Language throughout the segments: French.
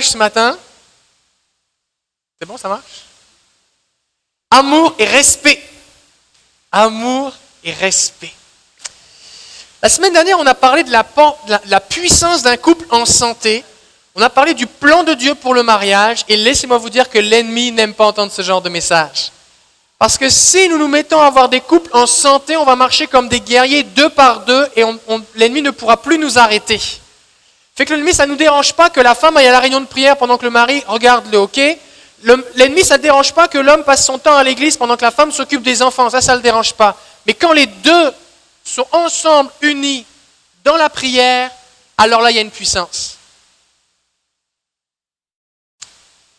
ce matin. C'est bon, ça marche? Amour et respect. Amour et respect. La semaine dernière, on a parlé de la, la puissance d'un couple en santé. On a parlé du plan de Dieu pour le mariage. Et laissez-moi vous dire que l'ennemi n'aime pas entendre ce genre de message. Parce que si nous nous mettons à avoir des couples en santé, on va marcher comme des guerriers deux par deux et l'ennemi ne pourra plus nous arrêter. Fait que l'ennemi, ça ne nous dérange pas que la femme aille à la réunion de prière pendant que le mari regarde le hockey. L'ennemi, ça ne dérange pas que l'homme passe son temps à l'église pendant que la femme s'occupe des enfants. Ça, ça ne le dérange pas. Mais quand les deux sont ensemble, unis dans la prière, alors là, il y a une puissance.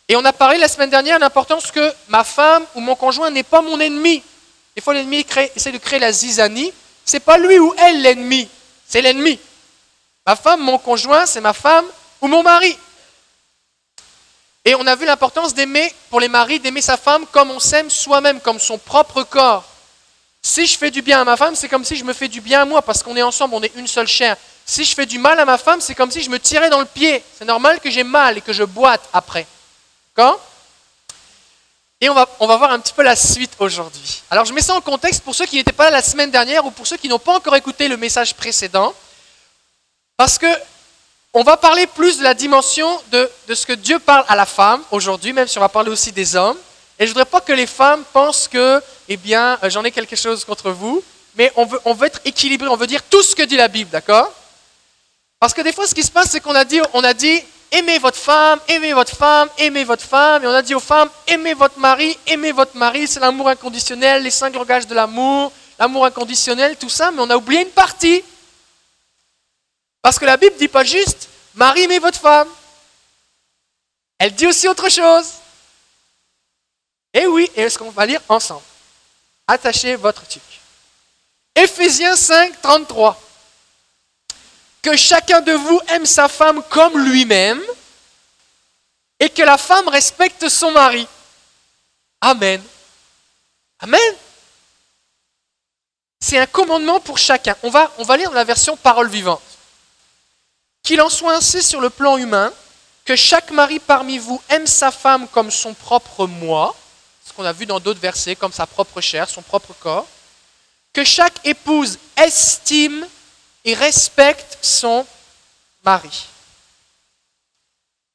Et on a parlé la semaine dernière de l'importance que ma femme ou mon conjoint n'est pas mon ennemi. Des fois, l'ennemi essaie de créer la zizanie. C'est pas lui ou elle l'ennemi, c'est l'ennemi. Ma femme, mon conjoint, c'est ma femme ou mon mari. Et on a vu l'importance d'aimer, pour les maris, d'aimer sa femme comme on s'aime soi-même, comme son propre corps. Si je fais du bien à ma femme, c'est comme si je me fais du bien à moi, parce qu'on est ensemble, on est une seule chair. Si je fais du mal à ma femme, c'est comme si je me tirais dans le pied. C'est normal que j'ai mal et que je boite après. D'accord? Et on va, on va voir un petit peu la suite aujourd'hui. Alors je mets ça en contexte pour ceux qui n'étaient pas là la semaine dernière ou pour ceux qui n'ont pas encore écouté le message précédent. Parce que on va parler plus de la dimension de, ce que Dieu parle à la femme aujourd'hui, même si on va parler aussi des hommes. Et je ne voudrais pas que les femmes pensent que, eh bien, euh, j'en ai quelque chose contre vous, mais on veut, on veut être équilibré, on veut dire tout ce que dit la Bible, d'accord? Parce que des fois, ce qui se passe, c'est qu'on a dit, on a dit, aimez votre femme, aimez votre femme, aimez votre femme, et on a dit aux femmes, aimez votre mari, aimez votre mari, c'est l'amour inconditionnel, les cinq langages de l'amour, l'amour inconditionnel, tout ça, mais on a oublié une partie. Parce que la Bible ne dit pas juste Marie, aimez votre femme. Elle dit aussi autre chose. Et eh oui, et ce qu'on va lire ensemble? Attachez votre truc. Éphésiens 5, 33. Que chacun de vous aime sa femme comme lui-même et que la femme respecte son mari. Amen. Amen. C'est un commandement pour chacun. On va, on va lire la version parole vivante. Qu'il en soit ainsi sur le plan humain, que chaque mari parmi vous aime sa femme comme son propre moi, ce qu'on a vu dans d'autres versets, comme sa propre chair, son propre corps, que chaque épouse estime et respecte son mari.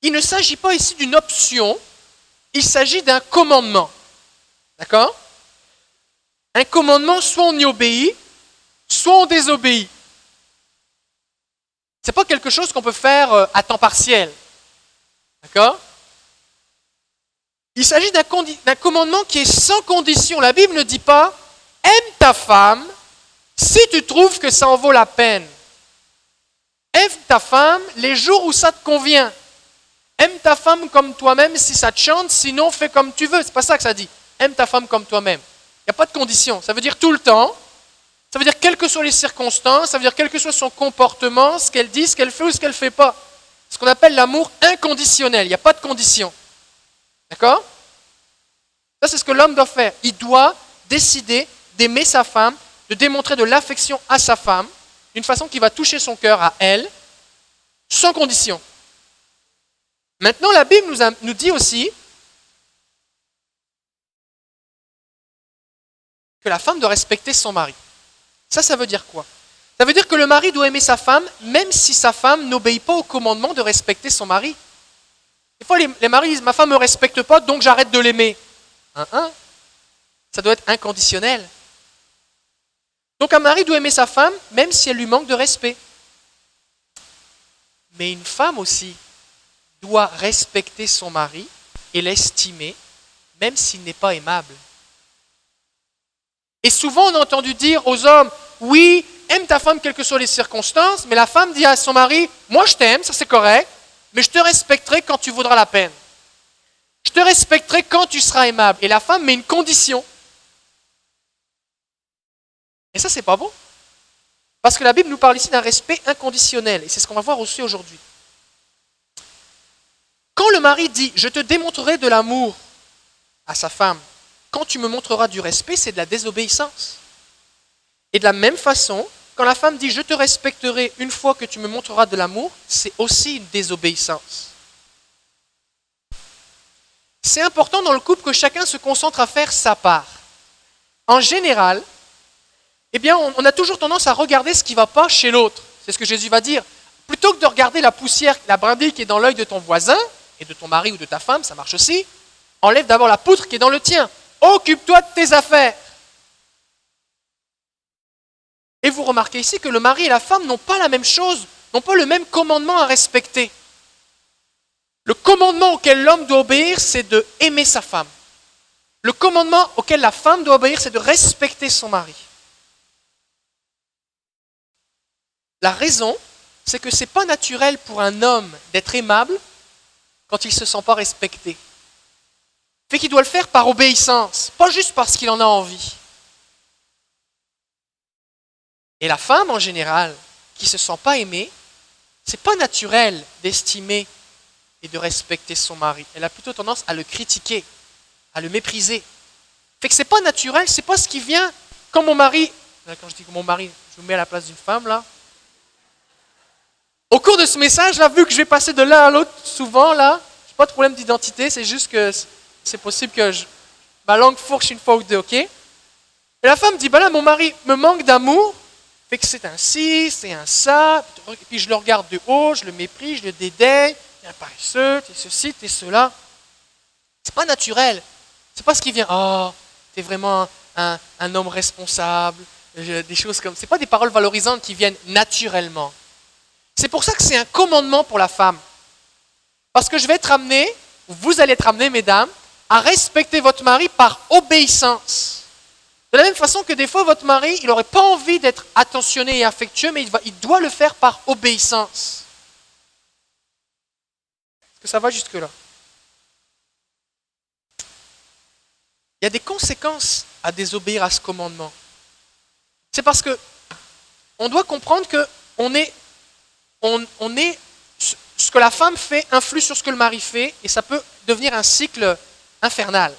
Il ne s'agit pas ici d'une option, il s'agit d'un commandement. D'accord? Un commandement, soit on y obéit, soit on désobéit. Ce n'est pas quelque chose qu'on peut faire euh, à temps partiel. D'accord? Il s'agit d'un commandement qui est sans condition. La Bible ne dit pas aime ta femme si tu trouves que ça en vaut la peine. Aime ta femme les jours où ça te convient. Aime ta femme comme toi-même si ça te chante, sinon fais comme tu veux. C'est pas ça que ça dit. Aime ta femme comme toi-même. Il n'y a pas de condition. Ça veut dire tout le temps, ça veut dire quelles que soient les circonstances, ça veut dire quel que soit son comportement, ce qu'elle dit, ce qu'elle fait ou ce qu'elle ne fait pas. Ce qu'on appelle l'amour inconditionnel. Il n'y a pas de condition. D'accord? Ça, c'est ce que l'homme doit faire. Il doit décider d'aimer sa femme, de démontrer de l'affection à sa femme, d'une façon qui va toucher son cœur à elle, sans condition. Maintenant, la Bible nous, dit aussi que la femme doit respecter son mari. Ça, ça veut dire quoi? Ça veut dire que le mari doit aimer sa femme, même si sa femme n'obéit pas au commandement de respecter son mari. Des fois, les, maris disent Ma femme ne me respecte pas, donc j'arrête de l'aimer. Hein, hein? Ça doit être inconditionnel. Donc un mari doit aimer sa femme, même si elle lui manque de respect. Mais une femme aussi doit respecter son mari et l'estimer, même s'il n'est pas aimable. Et souvent, on a entendu dire aux hommes, oui, aime ta femme quelles que soient les circonstances, mais la femme dit à son mari, moi je t'aime, ça c'est correct, mais je te respecterai quand tu vaudras la peine. Je te respecterai quand tu seras aimable. Et la femme met une condition. Et ça, c'est pas bon. Parce que la Bible nous parle ici d'un respect inconditionnel. Et c'est ce qu'on va voir aussi aujourd'hui. Quand le mari dit Je te démontrerai de l'amour à sa femme, quand tu me montreras du respect, c'est de la désobéissance. Et de la même façon, quand la femme dit je te respecterai une fois que tu me montreras de l'amour, c'est aussi une désobéissance. c'est important dans le couple que chacun se concentre à faire sa part. En général, eh bien, on, a toujours tendance à regarder ce qui ne va pas chez l'autre. C'est ce que Jésus va dire. Plutôt que de regarder la poussière, la brindille qui est dans l'œil de ton voisin, et de ton mari ou de ta femme, ça marche aussi, enlève d'abord la poutre qui est dans le tien. Occupe-toi de tes affaires. Et vous remarquez ici que le mari et la femme n'ont pas la même chose, n'ont pas le même commandement à respecter. Le commandement auquel l'homme doit obéir, c'est de aimer sa femme. Le commandement auquel la femme doit obéir, c'est de respecter son mari. La raison, c'est que ce n'est pas naturel pour un homme d'être aimable quand il ne se sent pas respecté. Fait qu'il doit le faire par obéissance, pas juste parce qu'il en a envie. Et la femme, en général, qui ne se sent pas aimée, c'est pas naturel d'estimer et de respecter son mari. Elle a plutôt tendance à le critiquer, à le mépriser. Fait que c'est pas naturel, c'est pas ce qui vient quand mon mari, quand je dis que mon mari, je me mets à la place d'une femme là. Au cours de ce message là, vu que je vais passer de l'un à l'autre souvent là, j'ai pas de problème d'identité, c'est juste que c'est possible que ma langue fourche une fois ou deux, ok? Et la femme dit, bah là, mon mari me manque d'amour, fait que c'est un ci, c'est un ça, et puis je le regarde de haut, je le méprise, je le dédaigne, il est paresseux, t'es ceci, t'es cela. C'est pas naturel. C'est pas ce qui vient, oh, t'es vraiment un, un, homme responsable, des choses comme. C'est pas des paroles valorisantes qui viennent naturellement. C'est pour ça que c'est un commandement pour la femme. Parce que je vais être amené, vous allez être amené, mesdames, à respecter votre mari par obéissance. De la même façon que des fois, votre mari, il n'aurait pas envie d'être attentionné et affectueux, mais il, doit le faire par obéissance. Est-ce que ça va jusque-là? Il y a des conséquences à désobéir à ce commandement. C'est parce que on doit comprendre que on est, on est, ce que la femme fait influe sur ce que le mari fait, et ça peut devenir un cycle infernal.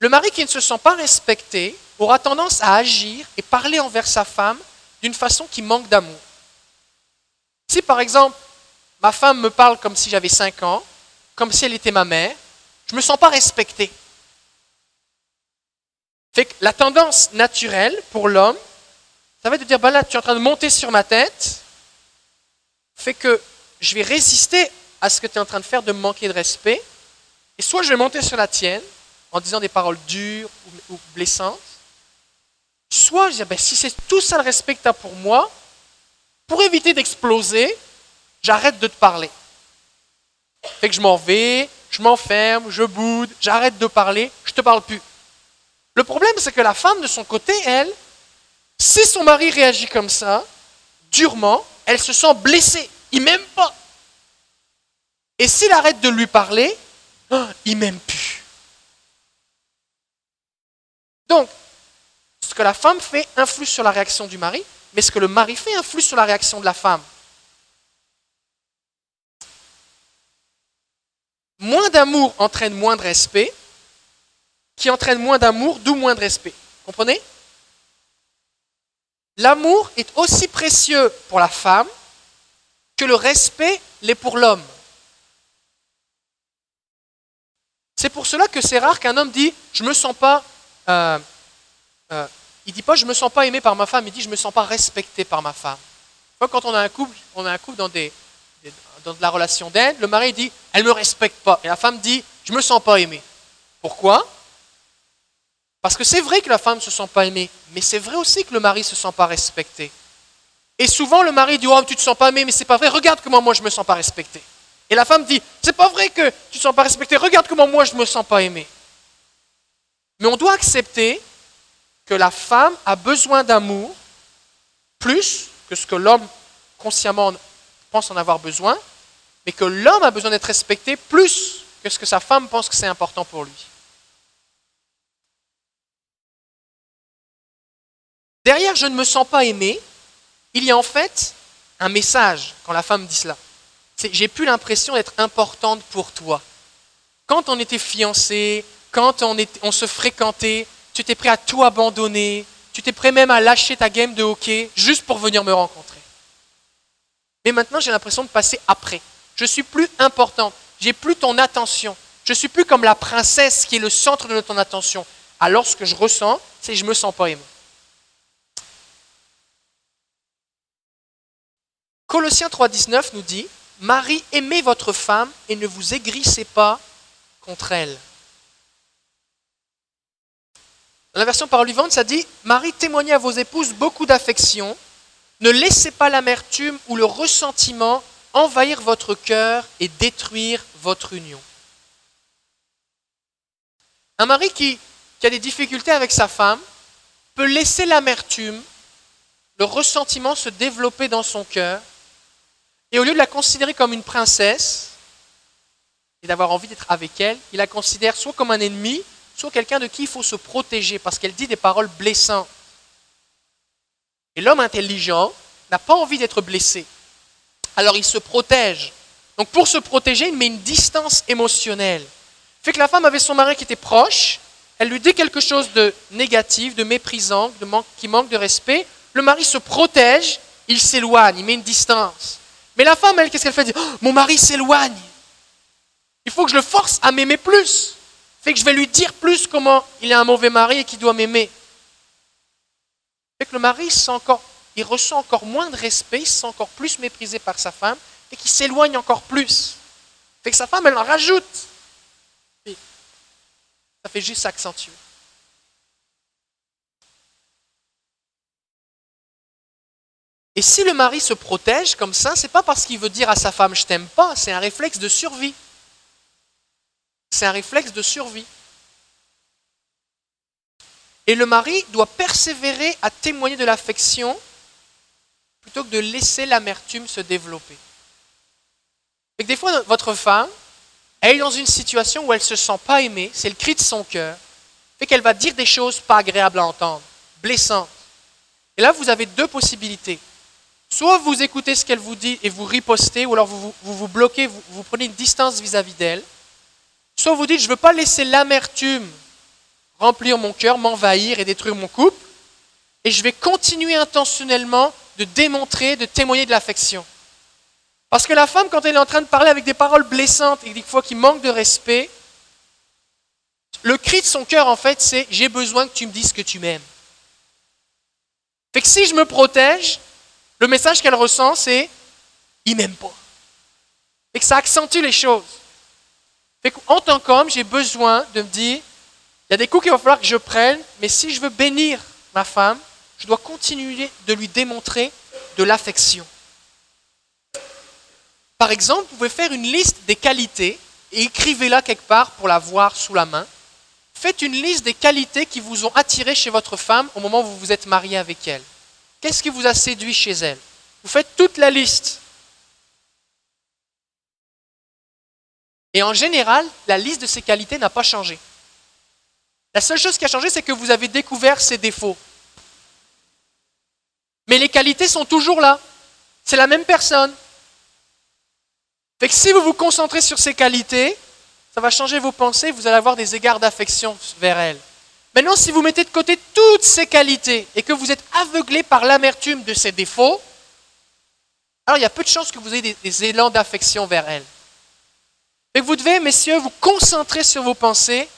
Le mari qui ne se sent pas respecté aura tendance à agir et parler envers sa femme d'une façon qui manque d'amour. Si par exemple, ma femme me parle comme si j'avais 5 ans, comme si elle était ma mère, je ne me sens pas respecté. Fait que la tendance naturelle pour l'homme, ça va être de dire, ben là, tu es en train de monter sur ma tête, fait que je vais résister à ce que tu es en train de faire de me manquer de respect, et soit je vais monter sur la tienne en disant des paroles dures ou, blessantes, soit je dis, ben, si c'est tout ça le respect que tu as pour moi, pour éviter d'exploser, j'arrête de te parler. Fait que je m'en vais, je m'enferme, je boude, j'arrête de parler, je ne te parle plus. Le problème, c'est que la femme, de son côté, elle, si son mari réagit comme ça, durement, elle se sent blessée. Il m'aime pas. Et s'il arrête de lui parler, oh, il m'aime plus. Donc, ce que la femme fait influe sur la réaction du mari, mais ce que le mari fait influe sur la réaction de la femme. Moins d'amour entraîne moins de respect, qui entraîne moins d'amour, d'où moins de respect. Comprenez? L'amour est aussi précieux pour la femme que le respect l'est pour l'homme. C'est pour cela que c'est rare qu'un homme dit je me sens pas. Euh, euh, il dit pas je me sens pas aimé par ma femme, il dit je me sens pas respecté par ma femme. Quand on a un couple, on a dans, la relation d'aide, le mari dit elle me respecte pas et la femme dit je me sens pas aimé. Pourquoi? Parce que c'est vrai que la femme ne se sent pas aimée, mais c'est vrai aussi que le mari ne se sent pas respecté. Et souvent le mari dit oh tu te sens pas aimé, mais c'est pas vrai. Regarde comment moi je me sens pas respecté. Et la femme dit, c'est pas vrai que tu ne sens pas respecté, regarde comment moi je ne me sens pas aimé. Mais on doit accepter que la femme a besoin d'amour plus que ce que l'homme consciemment pense en avoir besoin, mais que l'homme a besoin d'être respecté plus que ce que sa femme pense que c'est important pour lui. Derrière je ne me sens pas aimé, il y a en fait un message quand la femme dit cela j'ai plus l'impression d'être importante pour toi. Quand on était fiancés, quand on, se fréquentait, tu étais prêt à tout abandonner, tu étais prêt même à lâcher ta game de hockey juste pour venir me rencontrer. Mais maintenant, j'ai l'impression de passer après. Je suis plus importante, j'ai plus ton attention, Je suis plus comme la princesse qui est le centre de ton attention. Alors ce que je ressens, c'est que je me sens pas aimé. Colossiens 3.19 nous dit, Marie, aimez votre femme et ne vous aigrissez pas contre elle. Dans la version parole vivante, ça dit, Marie, témoignez à vos épouses beaucoup d'affection, ne laissez pas l'amertume ou le ressentiment envahir votre cœur et détruire votre union. Un mari qui, qui a des difficultés avec sa femme peut laisser l'amertume, le ressentiment se développer dans son cœur, et au lieu de la considérer comme une princesse et d'avoir envie d'être avec elle, il la considère soit comme un ennemi, soit quelqu'un de qui il faut se protéger parce qu'elle dit des paroles blessantes. Et l'homme intelligent n'a pas envie d'être blessé. Alors il se protège. Donc pour se protéger, il met une distance émotionnelle. Fait que la femme avait son mari qui était proche, elle lui dit quelque chose de négatif, de méprisant, qui manque de respect. Le mari se protège, il s'éloigne, il met une distance. Mais la femme, elle, qu'est-ce qu'elle fait? Oh, Mon mari s'éloigne. Il faut que je le force à m'aimer plus. Fait que je vais lui dire plus comment il est un mauvais mari et qu'il doit m'aimer. Fait que le mari sent encore il ressent encore moins de respect, il se sent encore plus méprisé par sa femme et qu'il s'éloigne encore plus. Fait que sa femme, elle en rajoute. ça fait juste s'accentuer. Et si le mari se protège comme ça, c'est pas parce qu'il veut dire à sa femme je t'aime pas, c'est un réflexe de survie. C'est un réflexe de survie. Et le mari doit persévérer à témoigner de l'affection plutôt que de laisser l'amertume se développer. Et que des fois, votre femme, elle est dans une situation où elle ne se sent pas aimée, c'est le cri de son cœur, fait qu'elle va dire des choses pas agréables à entendre, blessantes. Et là, vous avez deux possibilités. Soit vous écoutez ce qu'elle vous dit et vous ripostez, ou alors vous vous, bloquez, vous, vous, prenez une distance vis-à-vis d'elle. Soit vous dites, je ne veux pas laisser l'amertume remplir mon cœur, m'envahir et détruire mon couple, et je vais continuer intentionnellement de démontrer, de témoigner de l'affection. Parce que la femme, quand elle est en train de parler avec des paroles blessantes et des fois qui manquent de respect, le cri de son cœur, en fait, c'est j'ai besoin que tu me dises que tu m'aimes. Fait que si je me protège, le message qu'elle ressent, c'est il m'aime pas. Et que ça accentue les choses. Qu'en tant qu'homme, j'ai besoin de me dire il y a des coups qu'il va falloir que je prenne, mais si je veux bénir ma femme, je dois continuer de lui démontrer de l'affection. Par exemple, vous pouvez faire une liste des qualités et écrivez-la quelque part pour la voir sous la main. Faites une liste des qualités qui vous ont attiré chez votre femme au moment où vous vous êtes marié avec elle. Qu'est-ce qui vous a séduit chez elle? Vous faites toute la liste. Et en général, la liste de ces qualités n'a pas changé. La seule chose qui a changé, c'est que vous avez découvert ses défauts. Mais les qualités sont toujours là. C'est la même personne. Fait si vous vous concentrez sur ces qualités, ça va changer vos pensées, vous allez avoir des égards d'affection vers elle. Maintenant, si vous mettez de côté toutes ces qualités et que vous êtes aveuglé par l'amertume de ses défauts, alors il y a peu de chances que vous ayez des, élans d'affection vers elle. Et vous devez, messieurs, vous concentrer sur vos pensées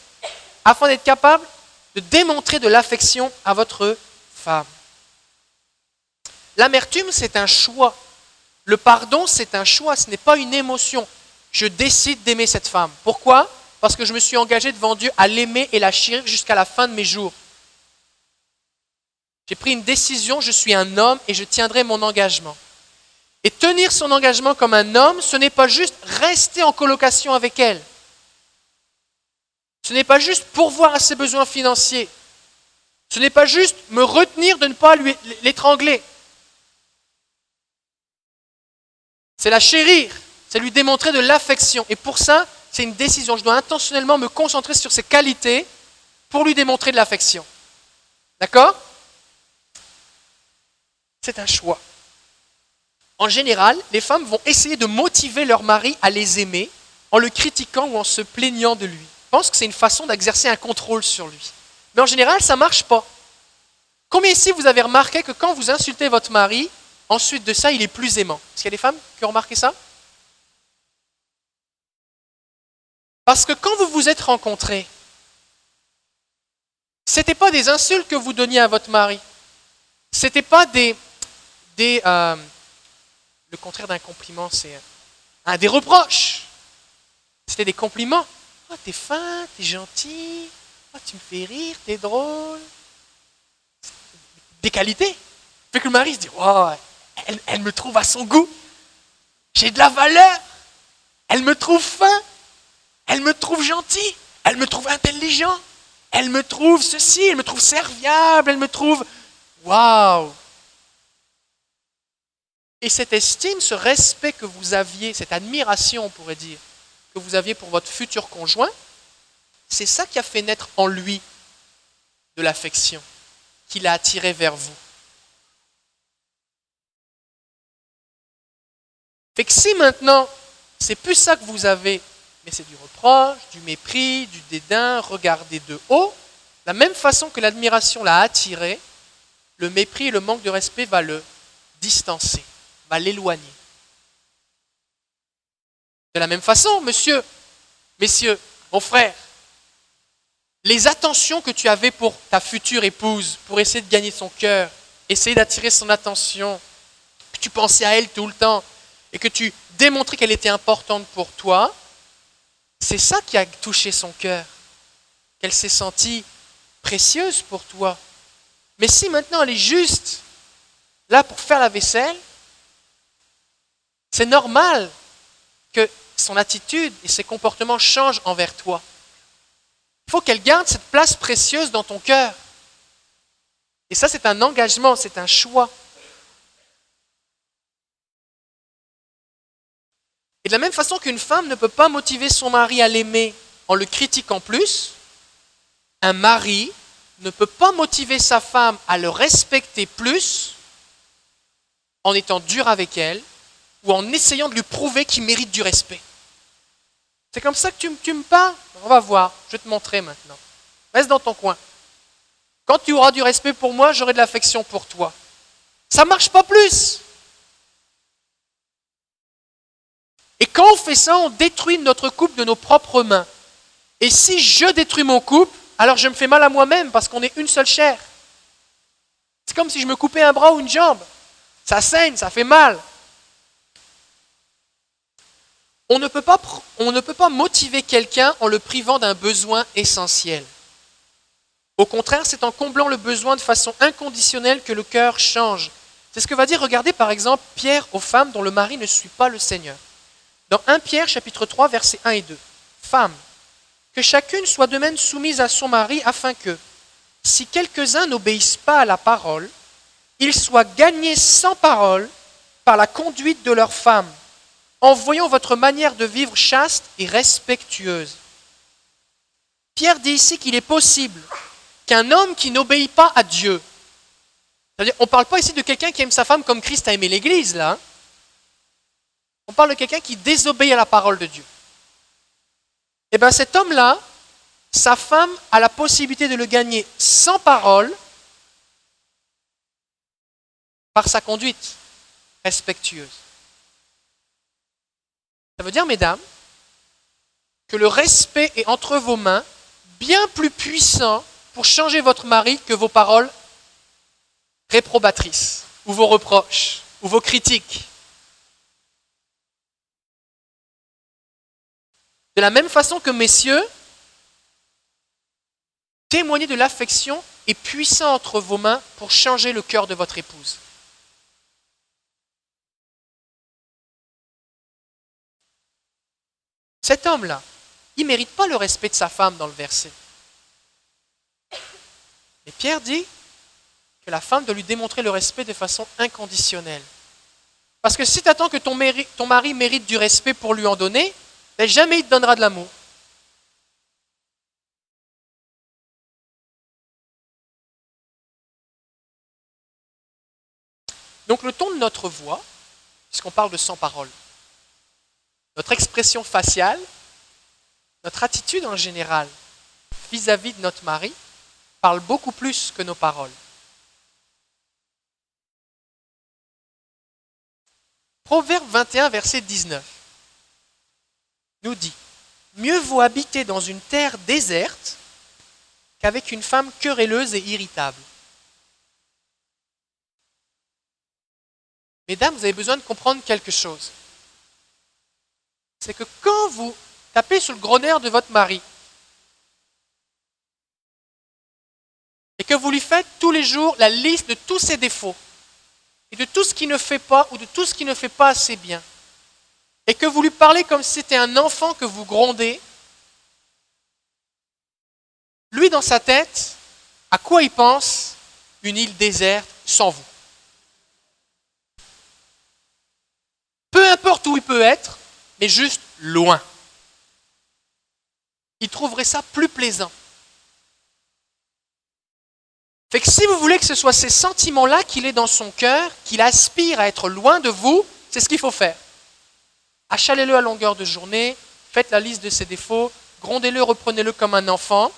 afin d'être capable de démontrer de l'affection à votre femme. L'amertume, c'est un choix. Le pardon, c'est un choix, ce n'est pas une émotion. Je décide d'aimer cette femme. Pourquoi? Parce que je me suis engagé devant Dieu à l'aimer et la chérir jusqu'à la fin de mes jours. J'ai pris une décision, je suis un homme et je tiendrai mon engagement. Et tenir son engagement comme un homme, ce n'est pas juste rester en colocation avec elle. Ce n'est pas juste pourvoir à ses besoins financiers. Ce n'est pas juste me retenir de ne pas l'étrangler. C'est la chérir, c'est lui démontrer de l'affection. Et pour ça, c'est une décision. Je dois intentionnellement me concentrer sur ses qualités pour lui démontrer de l'affection. D'accord? C'est un choix. En général, les femmes vont essayer de motiver leur mari à les aimer en le critiquant ou en se plaignant de lui. Je pense que c'est une façon d'exercer un contrôle sur lui. Mais en général, ça ne marche pas. Combien ici vous avez remarqué que quand vous insultez votre mari, Ensuite de ça, il est plus aimant? Est-ce qu'il y a des femmes qui ont remarqué ça? Parce que quand vous vous êtes rencontrés, ce n'était pas des insultes que vous donniez à votre mari. Ce n'était pas des. des euh, le contraire d'un compliment, c'est un, des reproches. C'était des compliments. Oh, t'es fin, t'es gentil, oh, tu me fais rire, t'es drôle. Des qualités. Fait que le mari se dit oh, elle, elle me trouve à son goût. J'ai de la valeur. Elle me trouve fin. Elle me trouve gentil. Elle me trouve intelligent. Elle me trouve ceci. Elle me trouve serviable. Elle me trouve. Waouh! Et cette estime, ce respect que vous aviez, cette admiration, on pourrait dire, que vous aviez pour votre futur conjoint, c'est ça qui a fait naître en lui de l'affection, qui l'a attiré vers vous. Fait que si maintenant, c'est plus ça que vous avez, mais c'est du reproche, du mépris, du dédain, regarder de haut, la même façon que l'admiration l'a attiré, le mépris et le manque de respect va le distancer, va l'éloigner. De la même façon, monsieur, messieurs, mon frère, les attentions que tu avais pour ta future épouse, pour essayer de gagner son cœur, essayer d'attirer son attention, que tu pensais à elle tout le temps, et que tu démontrais qu'elle était importante pour toi, c'est ça qui a touché son cœur, qu'elle s'est sentie précieuse pour toi. Mais si maintenant elle est juste là pour faire la vaisselle, c'est normal que son attitude et ses comportements changent envers toi. Il faut qu'elle garde cette place précieuse dans ton cœur. Et ça, c'est un engagement, c'est un choix. De la même façon qu'une femme ne peut pas motiver son mari à l'aimer en le critiquant plus, un mari ne peut pas motiver sa femme à le respecter plus en étant dur avec elle ou en essayant de lui prouver qu'il mérite du respect. C'est comme ça que tu, tu, me parles? On va voir, je vais te montrer maintenant. Reste dans ton coin. Quand tu auras du respect pour moi, j'aurai de l'affection pour toi. Ça ne marche pas plus. Et quand on fait ça, on détruit notre couple de nos propres mains. Et si je détruis mon couple, alors je me fais mal à moi-même parce qu'on est une seule chair. C'est comme si je me coupais un bras ou une jambe. Ça saigne, ça fait mal. On ne peut pas, motiver quelqu'un en le privant d'un besoin essentiel. Au contraire, c'est en comblant le besoin de façon inconditionnelle que le cœur change. C'est ce que va dire, regardez par exemple Pierre aux femmes dont le mari ne suit pas le Seigneur. Dans 1 Pierre chapitre 3 versets 1 et 2. Femmes, que chacune soit de même soumise à son mari afin que, si quelques-uns n'obéissent pas à la parole, ils soient gagnés sans parole par la conduite de leurs femmes, en voyant votre manière de vivre chaste et respectueuse. Pierre dit ici qu'il est possible qu'un homme qui n'obéit pas à Dieu, c'est-à-dire, on ne parle pas ici de quelqu'un qui aime sa femme comme Christ a aimé l'Église, là, hein, on parle de quelqu'un qui désobéit à la parole de Dieu. Eh bien cet homme-là, sa femme a la possibilité de le gagner sans parole par sa conduite respectueuse. Ça veut dire, mesdames, que le respect est entre vos mains bien plus puissant pour changer votre mari que vos paroles réprobatrices, ou vos reproches, ou vos critiques. De la même façon que messieurs, témoigner de l'affection est puissant entre vos mains pour changer le cœur de votre épouse. Cet homme-là, il ne mérite pas le respect de sa femme dans le verset. Mais Pierre dit que la femme doit lui démontrer le respect de façon inconditionnelle. Parce que si tu attends que ton mari mérite du respect pour lui en donner, mais jamais il te donnera de l'amour. Donc le ton de notre voix, puisqu'on parle de sans parole, notre expression faciale, notre attitude en général vis-à-vis -vis de notre mari parle beaucoup plus que nos paroles. Proverbe 21, verset 19 nous dit, Mieux vaut habiter dans une terre déserte qu'avec une femme querelleuse et irritable. Mesdames, vous avez besoin de comprendre quelque chose. C'est que quand vous tapez sur le gros nerf de votre mari et que vous lui faites tous les jours la liste de tous ses défauts et de tout ce qu'il ne fait pas ou de tout ce qu'il ne fait pas assez bien, et que vous lui parlez comme si c'était un enfant que vous grondez, lui dans sa tête, à quoi il pense Une île déserte sans vous? Peu importe où il peut être, mais juste loin. Il trouverait ça plus plaisant. Fait que si vous voulez que ce soit ces sentiments-là qu'il ait dans son cœur, qu'il aspire à être loin de vous, c'est ce qu'il faut faire. Achalez-le à longueur de journée, faites la liste de ses défauts, grondez-le, reprenez-le comme un enfant,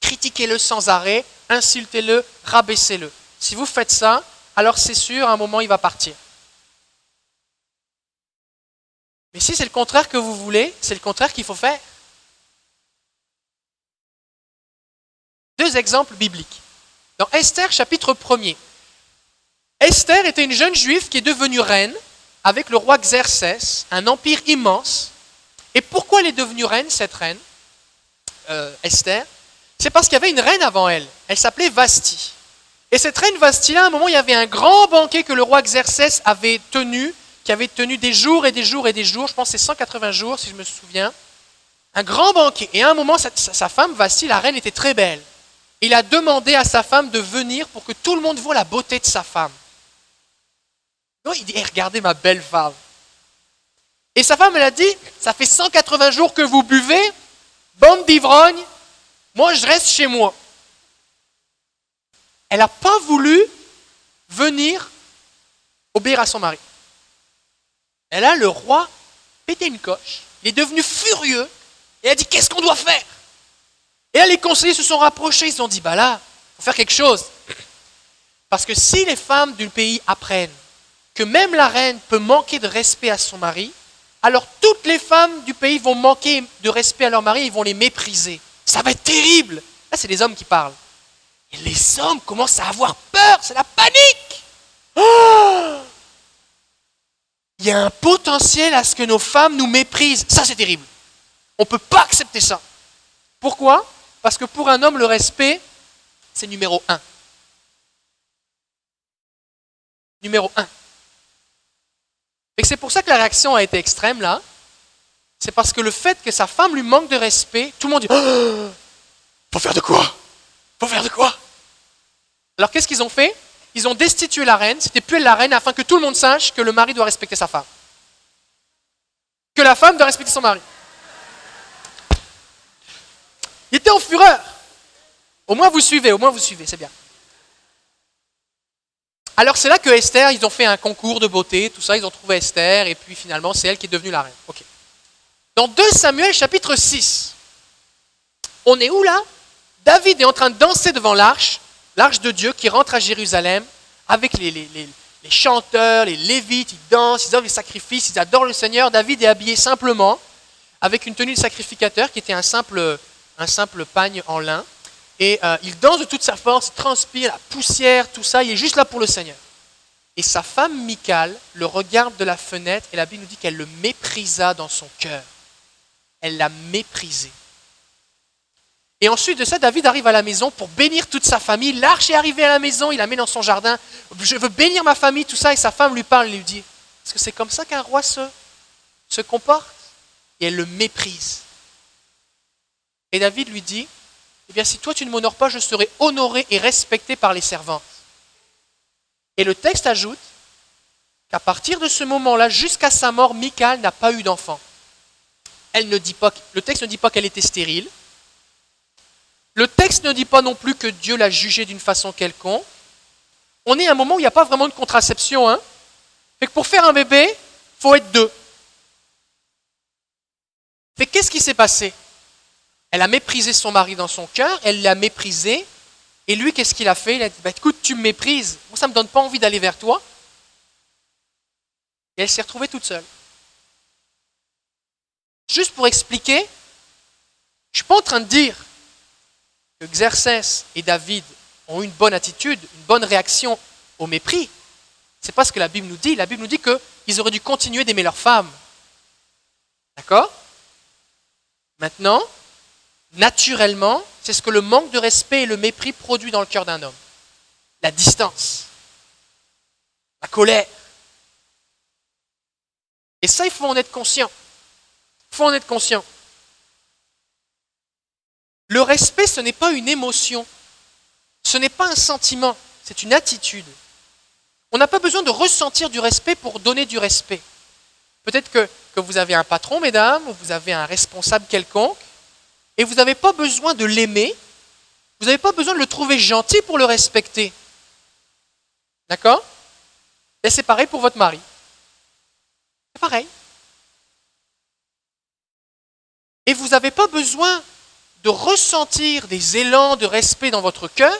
critiquez-le sans arrêt, insultez-le, rabaissez-le. Si vous faites ça, alors c'est sûr, à un moment, il va partir. Mais si c'est le contraire que vous voulez, c'est le contraire qu'il faut faire. Deux exemples bibliques. Dans Esther chapitre 1er, Esther était une jeune juive qui est devenue reine avec le roi Xerxès, un empire immense. Et pourquoi elle est devenue reine, cette reine, euh, Esther? C'est parce qu'il y avait une reine avant elle. Elle s'appelait Vasti. Et cette reine Vasti, à un moment, il y avait un grand banquet que le roi Xerxès avait tenu, qui avait tenu des jours et des jours et des jours, je pense que c'est 180 jours, si je me souviens. Un grand banquet. Et à un moment, sa, sa femme, Vasti, la reine, était très belle. Il a demandé à sa femme de venir pour que tout le monde voit la beauté de sa femme. Il dit, eh, regardez ma belle femme. Et sa femme, elle a dit, ça fait 180 jours que vous buvez, bande d'ivrogne, moi je reste chez moi. Elle n'a pas voulu venir obéir à son mari. Et là, le roi pété une coche, il est devenu furieux, et a dit, qu'est-ce qu'on doit faire? Et là, les conseillers se sont rapprochés, ils se sont dit, bah là, il faut faire quelque chose. Parce que si les femmes du pays apprennent que même la reine peut manquer de respect à son mari, alors toutes les femmes du pays vont manquer de respect à leur mari, ils vont les mépriser. Ça va être terrible. Là, c'est les hommes qui parlent. Et les hommes commencent à avoir peur, c'est la panique. Oh Il y a un potentiel à ce que nos femmes nous méprisent. Ça, c'est terrible. On ne peut pas accepter ça. Pourquoi? Parce que pour un homme, le respect, c'est numéro un. Numéro un. Et c'est pour ça que la réaction a été extrême là. C'est parce que le fait que sa femme lui manque de respect, tout le monde dit oh, Faut faire de quoi? Faut faire de quoi? Alors qu'est-ce qu'ils ont fait? Ils ont destitué la reine, c'était plus la reine, afin que tout le monde sache que le mari doit respecter sa femme. Que la femme doit respecter son mari. Il était en fureur. Au moins vous suivez, au moins vous suivez, c'est bien. Alors c'est là que Esther, ils ont fait un concours de beauté, tout ça, ils ont trouvé Esther, et puis finalement c'est elle qui est devenue la reine. Dans 2 Samuel chapitre 6, on est où là? David est en train de danser devant l'arche, l'arche de Dieu qui rentre à Jérusalem, avec les, les, chanteurs, les lévites, ils dansent, ils offrent des sacrifices, ils adorent le Seigneur. David est habillé simplement, avec une tenue de sacrificateur qui était un simple, un simple pagne en lin. Et euh, il danse de toute sa force, transpire, la poussière, tout ça, il est juste là pour le Seigneur. Et sa femme Michal le regarde de la fenêtre et la Bible nous dit qu'elle le méprisa dans son cœur. Elle l'a méprisé. Et ensuite de ça, David arrive à la maison pour bénir toute sa famille. L'arche est arrivée à la maison, il la met dans son jardin. Je veux bénir ma famille, tout ça. Et sa femme lui parle, lui dit, est-ce que c'est comme ça qu'un roi se, se comporte? Et elle le méprise. Et David lui dit, eh bien si toi tu ne m'honores pas, je serai honoré et respecté par les servantes. Et le texte ajoute qu'à partir de ce moment-là, jusqu'à sa mort, Michal n'a pas eu d'enfant. Elle ne dit pas, le texte ne dit pas qu'elle était stérile. Le texte ne dit pas non plus que Dieu l'a jugée d'une façon quelconque. On est à un moment où il n'y a pas vraiment de contraception. Hein que pour faire un bébé, il faut être deux. Mais qu'est-ce qui s'est passé? Elle a méprisé son mari dans son cœur, elle l'a méprisé. Et lui, qu'est-ce qu'il a fait? Il a dit bah, Écoute, tu me méprises, ça ne me donne pas envie d'aller vers toi. Et elle s'est retrouvée toute seule. Juste pour expliquer, je ne suis pas en train de dire que Xerxès et David ont une bonne attitude, une bonne réaction au mépris. C'est pas ce que la Bible nous dit. La Bible nous dit qu'ils auraient dû continuer d'aimer leur femme. D'accord? Maintenant, naturellement, c'est ce que le manque de respect et le mépris produit dans le cœur d'un homme. La distance, la colère. Et ça, il faut en être conscient. Il faut en être conscient. Le respect, ce n'est pas une émotion, ce n'est pas un sentiment, c'est une attitude. On n'a pas besoin de ressentir du respect pour donner du respect. Peut-être que, que, vous avez un patron, mesdames, ou vous avez un responsable quelconque, et vous n'avez pas besoin de l'aimer, vous n'avez pas besoin de le trouver gentil pour le respecter. D'accord? Et c'est pareil pour votre mari. C'est pareil. Et vous n'avez pas besoin de ressentir des élans de respect dans votre cœur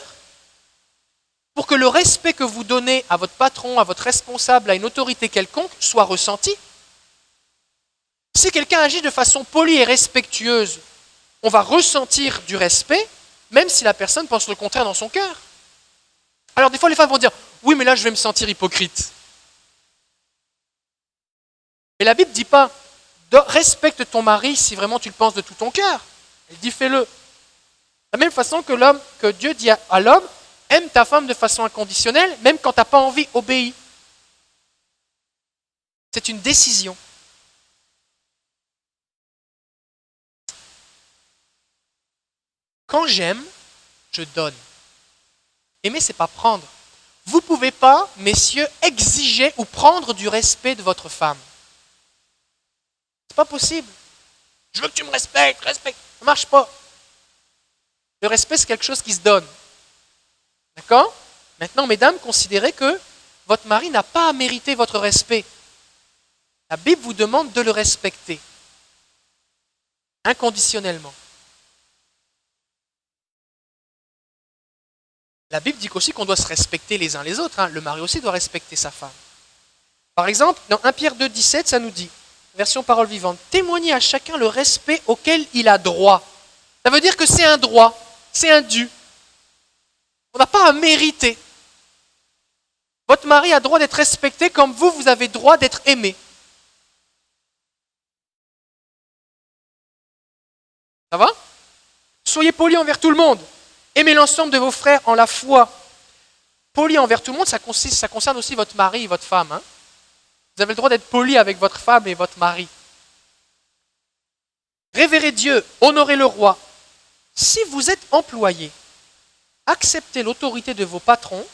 pour que le respect que vous donnez à votre patron, à votre responsable, à une autorité quelconque soit ressenti. Si quelqu'un agit de façon polie et respectueuse, on va ressentir du respect, même si la personne pense le contraire dans son cœur. Alors des fois, les femmes vont dire, oui, mais là, je vais me sentir hypocrite. Et la Bible ne dit pas, respecte ton mari si vraiment tu le penses de tout ton cœur. Elle dit, fais-le. De la même façon que l'homme, que Dieu dit à l'homme, aime ta femme de façon inconditionnelle, même quand tu n'as pas envie, obéis. C'est une décision. Quand j'aime, je donne. Aimer, c'est pas prendre. Vous ne pouvez pas, messieurs, exiger ou prendre du respect de votre femme. C'est pas possible. Je veux que tu me respectes, respecte. Ça ne marche pas. Le respect, c'est quelque chose qui se donne. D'accord? Maintenant, mesdames, considérez que votre mari n'a pas à mériter votre respect. La Bible vous demande de le respecter inconditionnellement. La Bible dit aussi qu'on doit se respecter les uns les autres. Hein. Le mari aussi doit respecter sa femme. Par exemple, dans 1 Pierre 2, 17, ça nous dit, version parole vivante, témoignez à chacun le respect auquel il a droit. Ça veut dire que c'est un droit, c'est un dû. On n'a pas à mériter. Votre mari a droit d'être respecté comme vous, vous avez droit d'être aimé. Ça va? Soyez polis envers tout le monde. Aimez l'ensemble de vos frères en la foi. Poli envers tout le monde, ça, concerne aussi votre mari et votre femme. Hein. vous avez le droit d'être poli avec votre femme et votre mari. Révérez Dieu, honorez le roi. Si vous êtes employé, acceptez l'autorité de vos patrons.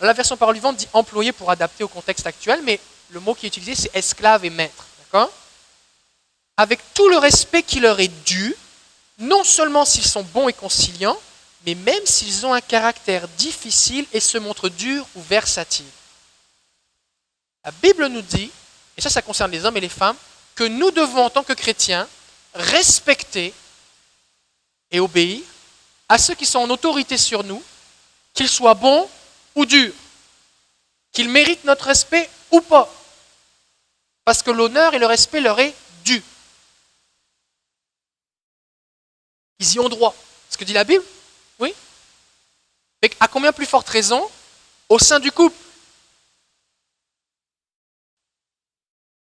La version parole vivante dit employé pour adapter au contexte actuel, mais le mot qui est utilisé, c'est esclave et maître. D'accord? Avec tout le respect qui leur est dû, non seulement s'ils sont bons et conciliants, mais même s'ils ont un caractère difficile et se montrent durs ou versatiles. La Bible nous dit, et ça ça concerne les hommes et les femmes, que nous devons en tant que chrétiens respecter et obéir à ceux qui sont en autorité sur nous, qu'ils soient bons ou durs, qu'ils méritent notre respect ou pas, parce que l'honneur et le respect leur est dû. Ils y ont droit. Ce que dit la Bible à combien plus forte raison au sein du couple?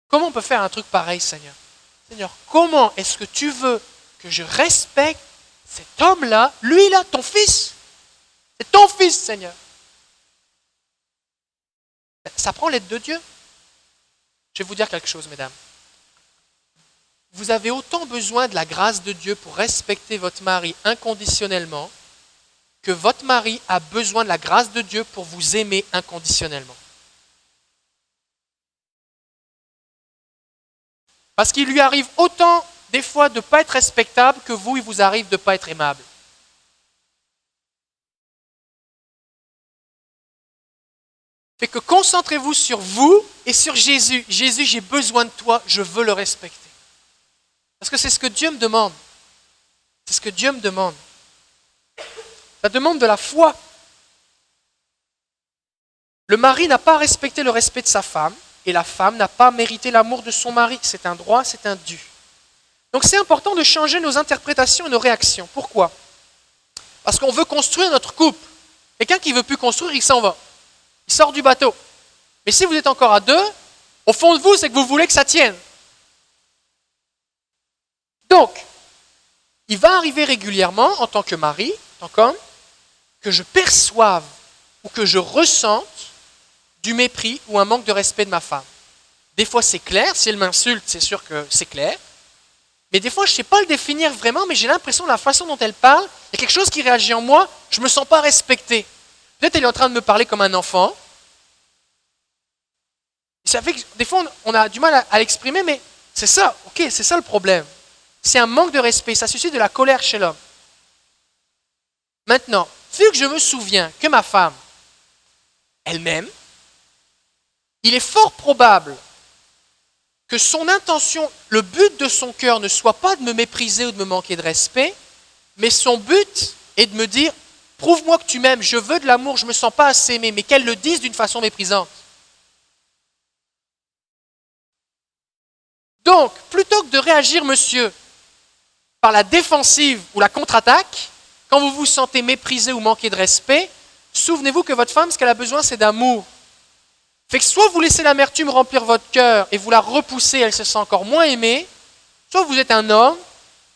Comment on peut faire un truc pareil, Seigneur? Seigneur, comment est-ce que tu veux que je respecte cet homme-là, lui-là, ton fils C'est ton fils, Seigneur. Ça prend l'aide de Dieu. Je vais vous dire quelque chose, mesdames. Vous avez autant besoin de la grâce de Dieu pour respecter votre mari inconditionnellement que votre mari a besoin de la grâce de Dieu pour vous aimer inconditionnellement. Parce qu'il lui arrive autant des fois de ne pas être respectable que vous, il vous arrive de ne pas être aimable. Fait que concentrez-vous sur vous et sur Jésus. Jésus, j'ai besoin de toi, je veux le respecter. Parce que c'est ce que Dieu me demande. C'est ce que Dieu me demande. Ça demande de la foi. Le mari n'a pas respecté le respect de sa femme et la femme n'a pas mérité l'amour de son mari. C'est un droit, c'est un dû. Donc c'est important de changer nos interprétations et nos réactions. Pourquoi? Parce qu'on veut construire notre couple. Quelqu'un qui ne veut plus construire, il s'en va. Il sort du bateau. Mais si vous êtes encore à deux, au fond de vous, c'est que vous voulez que ça tienne. Donc, il va arriver régulièrement, en tant que mari, en tant qu'homme, que je perçoive ou que je ressente du mépris ou un manque de respect de ma femme. Des fois, c'est clair. Si elle m'insulte, c'est sûr que c'est clair. Mais des fois, je ne sais pas le définir vraiment, mais j'ai l'impression, la façon dont elle parle, il y a quelque chose qui réagit en moi, je ne me sens pas respecté. Peut-être elle est en train de me parler comme un enfant. Ça fait que des fois, on a du mal à, l'exprimer, mais c'est ça, ok, c'est ça le problème. C'est un manque de respect, ça suscite de la colère chez l'homme. Maintenant, vu que je me souviens que ma femme, elle-même, il est fort probable que son intention, le but de son cœur ne soit pas de me mépriser ou de me manquer de respect, mais son but est de me dire, prouve-moi que tu m'aimes, je veux de l'amour, je ne me sens pas assez aimé, mais qu'elle le dise d'une façon méprisante. Donc, plutôt que de réagir, monsieur, par la défensive ou la contre-attaque, quand vous vous sentez méprisé ou manqué de respect, souvenez-vous que votre femme, ce qu'elle a besoin, c'est d'amour. Fait que soit vous laissez l'amertume remplir votre cœur et vous la repoussez, elle se sent encore moins aimée, soit vous êtes un homme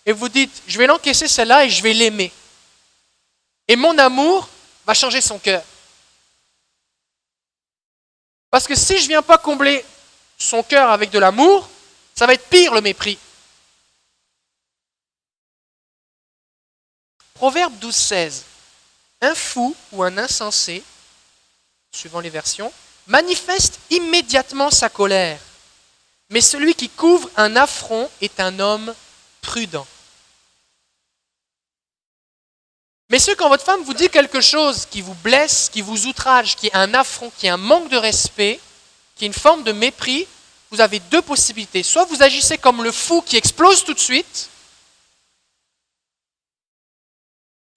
et vous dites, je vais l'encaisser celle-là et je vais l'aimer. Et mon amour va changer son cœur. Parce que si je ne viens pas combler son cœur avec de l'amour, ça va être pire le mépris. Proverbe 12, 16. Un fou ou un insensé, suivant les versions, manifeste immédiatement sa colère, mais celui qui couvre un affront est un homme prudent. Messieurs, quand votre femme vous dit quelque chose qui vous blesse, qui vous outrage, qui est un affront, qui est un manque de respect, qui est une forme de mépris, vous avez deux possibilités. Soit vous agissez comme le fou qui explose tout de suite,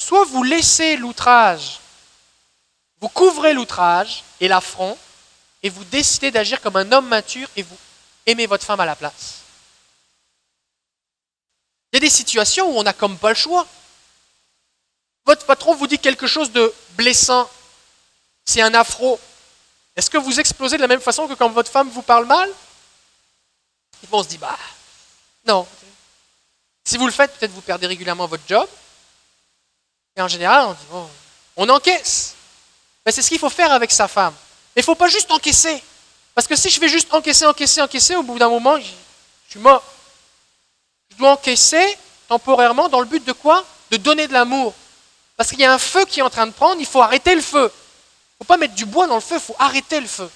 soit vous laissez l'outrage, vous couvrez l'outrage et l'affront, et vous décidez d'agir comme un homme mature et vous aimez votre femme à la place. Il y a des situations où on n'a comme pas le choix. Votre patron vous dit quelque chose de blessant, c'est un afro. Est-ce que vous explosez de la même façon que quand votre femme vous parle mal? On se dit, bah, non. Si vous le faites, peut-être vous perdez régulièrement votre job. Et en général, on dit, on encaisse. Mais c'est ce qu'il faut faire avec sa femme. Mais il ne faut pas juste encaisser. Parce que si je vais juste encaisser, encaisser, encaisser, au bout d'un moment, je, suis mort. Je dois encaisser temporairement dans le but de quoi? De donner de l'amour. Parce qu'il y a un feu qui est en train de prendre, il faut arrêter le feu. Il ne faut pas mettre du bois dans le feu, il faut arrêter le feu.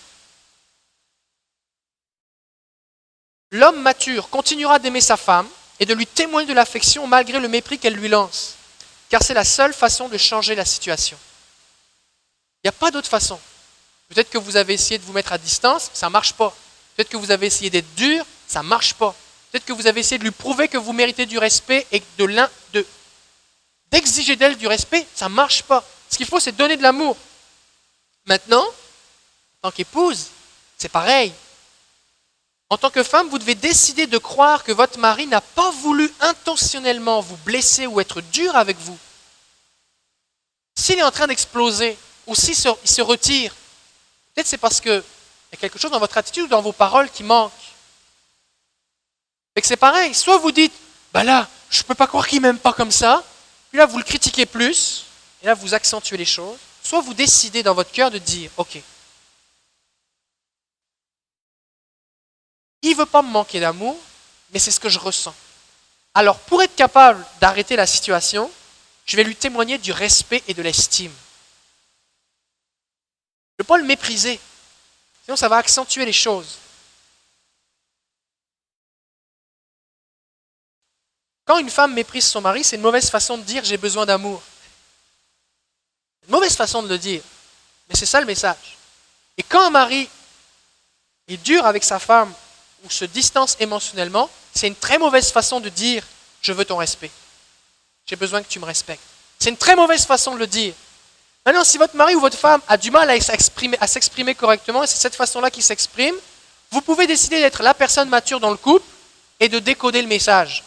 L'homme mature continuera d'aimer sa femme et de lui témoigner de l'affection malgré le mépris qu'elle lui lance, car c'est la seule façon de changer la situation. Il n'y a pas d'autre façon. Peut-être que vous avez essayé de vous mettre à distance, ça ne marche pas. Peut-être que vous avez essayé d'être dur, ça ne marche pas. Peut-être que vous avez essayé de lui prouver que vous méritez du respect et de l'un de d'exiger d'elle du respect, ça ne marche pas. Ce qu'il faut, c'est donner de l'amour. Maintenant, en tant qu'épouse, c'est pareil. En tant que femme, vous devez décider de croire que votre mari n'a pas voulu intentionnellement vous blesser ou être dur avec vous. S'il est en train d'exploser ou s'il se retire, Peut-être c'est parce qu'il y a quelque chose dans votre attitude ou dans vos paroles qui manque. Et c'est pareil. Soit vous dites, bah là, je ne peux pas croire qu'il m'aime pas comme ça. Puis là, vous le critiquez plus. Et là, vous accentuez les choses. Soit vous décidez dans votre cœur de dire, ok, il ne veut pas me manquer d'amour, mais c'est ce que je ressens. Alors, pour être capable d'arrêter la situation, je vais lui témoigner du respect et de l'estime ne pas le mépriser. Sinon, ça va accentuer les choses. Quand une femme méprise son mari, c'est une mauvaise façon de dire j'ai besoin d'amour. Une mauvaise façon de le dire. Mais c'est ça le message. Et quand un mari est dur avec sa femme ou se distance émotionnellement, c'est une très mauvaise façon de dire je veux ton respect. J'ai besoin que tu me respectes. C'est une très mauvaise façon de le dire. Maintenant, si votre mari ou votre femme a du mal à s'exprimer, correctement, et c'est cette façon-là qu'il s'exprime, vous pouvez décider d'être la personne mature dans le couple et de décoder le message.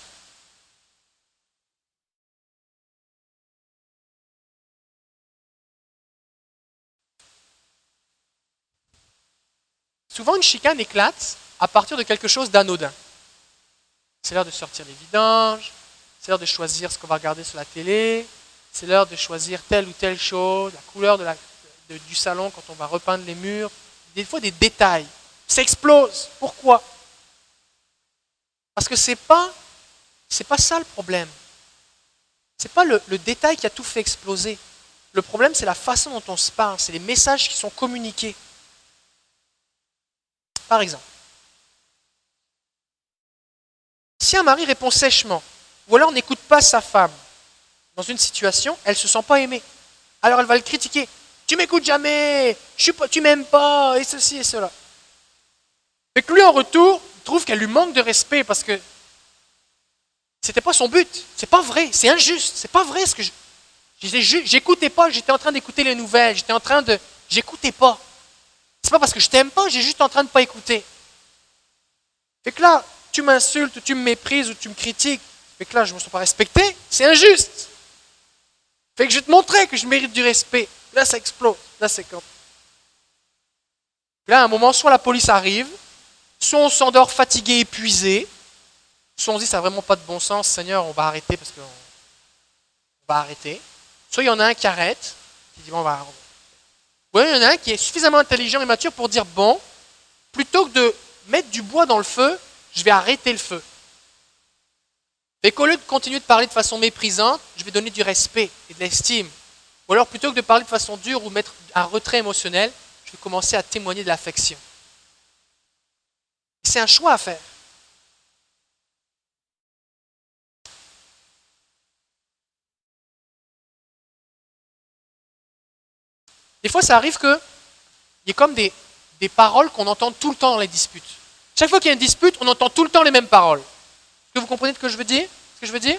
Souvent, une chicane éclate à partir de quelque chose d'anodin. C'est l'heure de sortir les vidanges, c'est l'heure de choisir ce qu'on va regarder sur la télé, c'est l'heure de choisir telle ou telle chose, la couleur du salon quand on va repeindre les murs. Des fois, des détails. Ça explose. Pourquoi? Parce que ce n'est pas, pas ça le problème. Ce n'est pas le détail qui a tout fait exploser. Le problème, c'est la façon dont on se parle, c'est les messages qui sont communiqués. Par exemple, si un mari répond sèchement, ou alors n'écoute pas sa femme dans une situation, elle ne se sent pas aimée. Alors elle va le critiquer. Tu m'écoutes jamais, je suis tu m'aimes pas, et ceci et cela. Et que lui, en retour, trouve qu'elle lui manque de respect parce que c'était pas son but. C'est pas vrai, c'est injuste, c'est pas vrai ce que je. J'écoutais pas, j'étais en train d'écouter les nouvelles, j'étais en train de. J'écoutais pas. C'est pas parce que je t'aime pas, j'ai juste en train de pas écouter. Fait que là, tu m'insultes, tu me méprises ou tu me critiques. Fait que là, je ne me sens pas respecté, c'est injuste. Fait que je vais te montrer que je mérite du respect. Là, ça explose. Là, c'est comme. Là, à un moment, soit la police arrive, soit on s'endort fatigué, épuisé, soit on se dit ça n'a vraiment pas de bon sens, Seigneur, on va arrêter parce qu'on on va arrêter. Soit il y en a un qui arrête, qui dit bon, on va. Ou il y en a un qui est suffisamment intelligent et mature pour dire bon, plutôt que de mettre du bois dans le feu, je vais arrêter le feu. Et qu'au lieu de continuer de parler de façon méprisante, je vais donner du respect et de l'estime. Ou alors plutôt que de parler de façon dure ou mettre un retrait émotionnel, je vais commencer à témoigner de l'affection. C'est un choix à faire. Des fois, ça arrive qu'il y ait comme des, des paroles qu'on entend tout le temps dans les disputes. Chaque fois qu'il y a une dispute, on entend tout le temps les mêmes paroles. Est-ce que vous comprenez ce que je veux dire? Ce que je veux dire?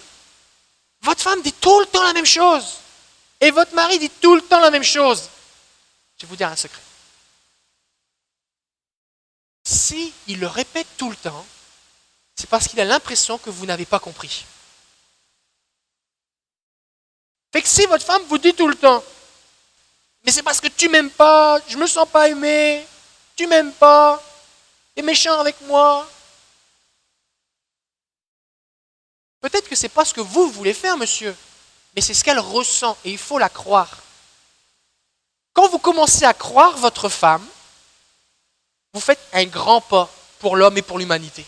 Votre femme dit tout le temps la même chose. Et votre mari dit tout le temps la même chose. Je vais vous dire un secret. Si il le répète tout le temps, c'est parce qu'il a l'impression que vous n'avez pas compris. Fait que si votre femme vous dit tout le temps, mais c'est parce que tu m'aimes pas, je me sens pas aimé, tu m'aimes pas, tu es méchant avec moi. Peut-être que ce n'est pas ce que vous voulez faire, monsieur, mais c'est ce qu'elle ressent et il faut la croire. Quand vous commencez à croire votre femme, vous faites un grand pas pour l'homme et pour l'humanité.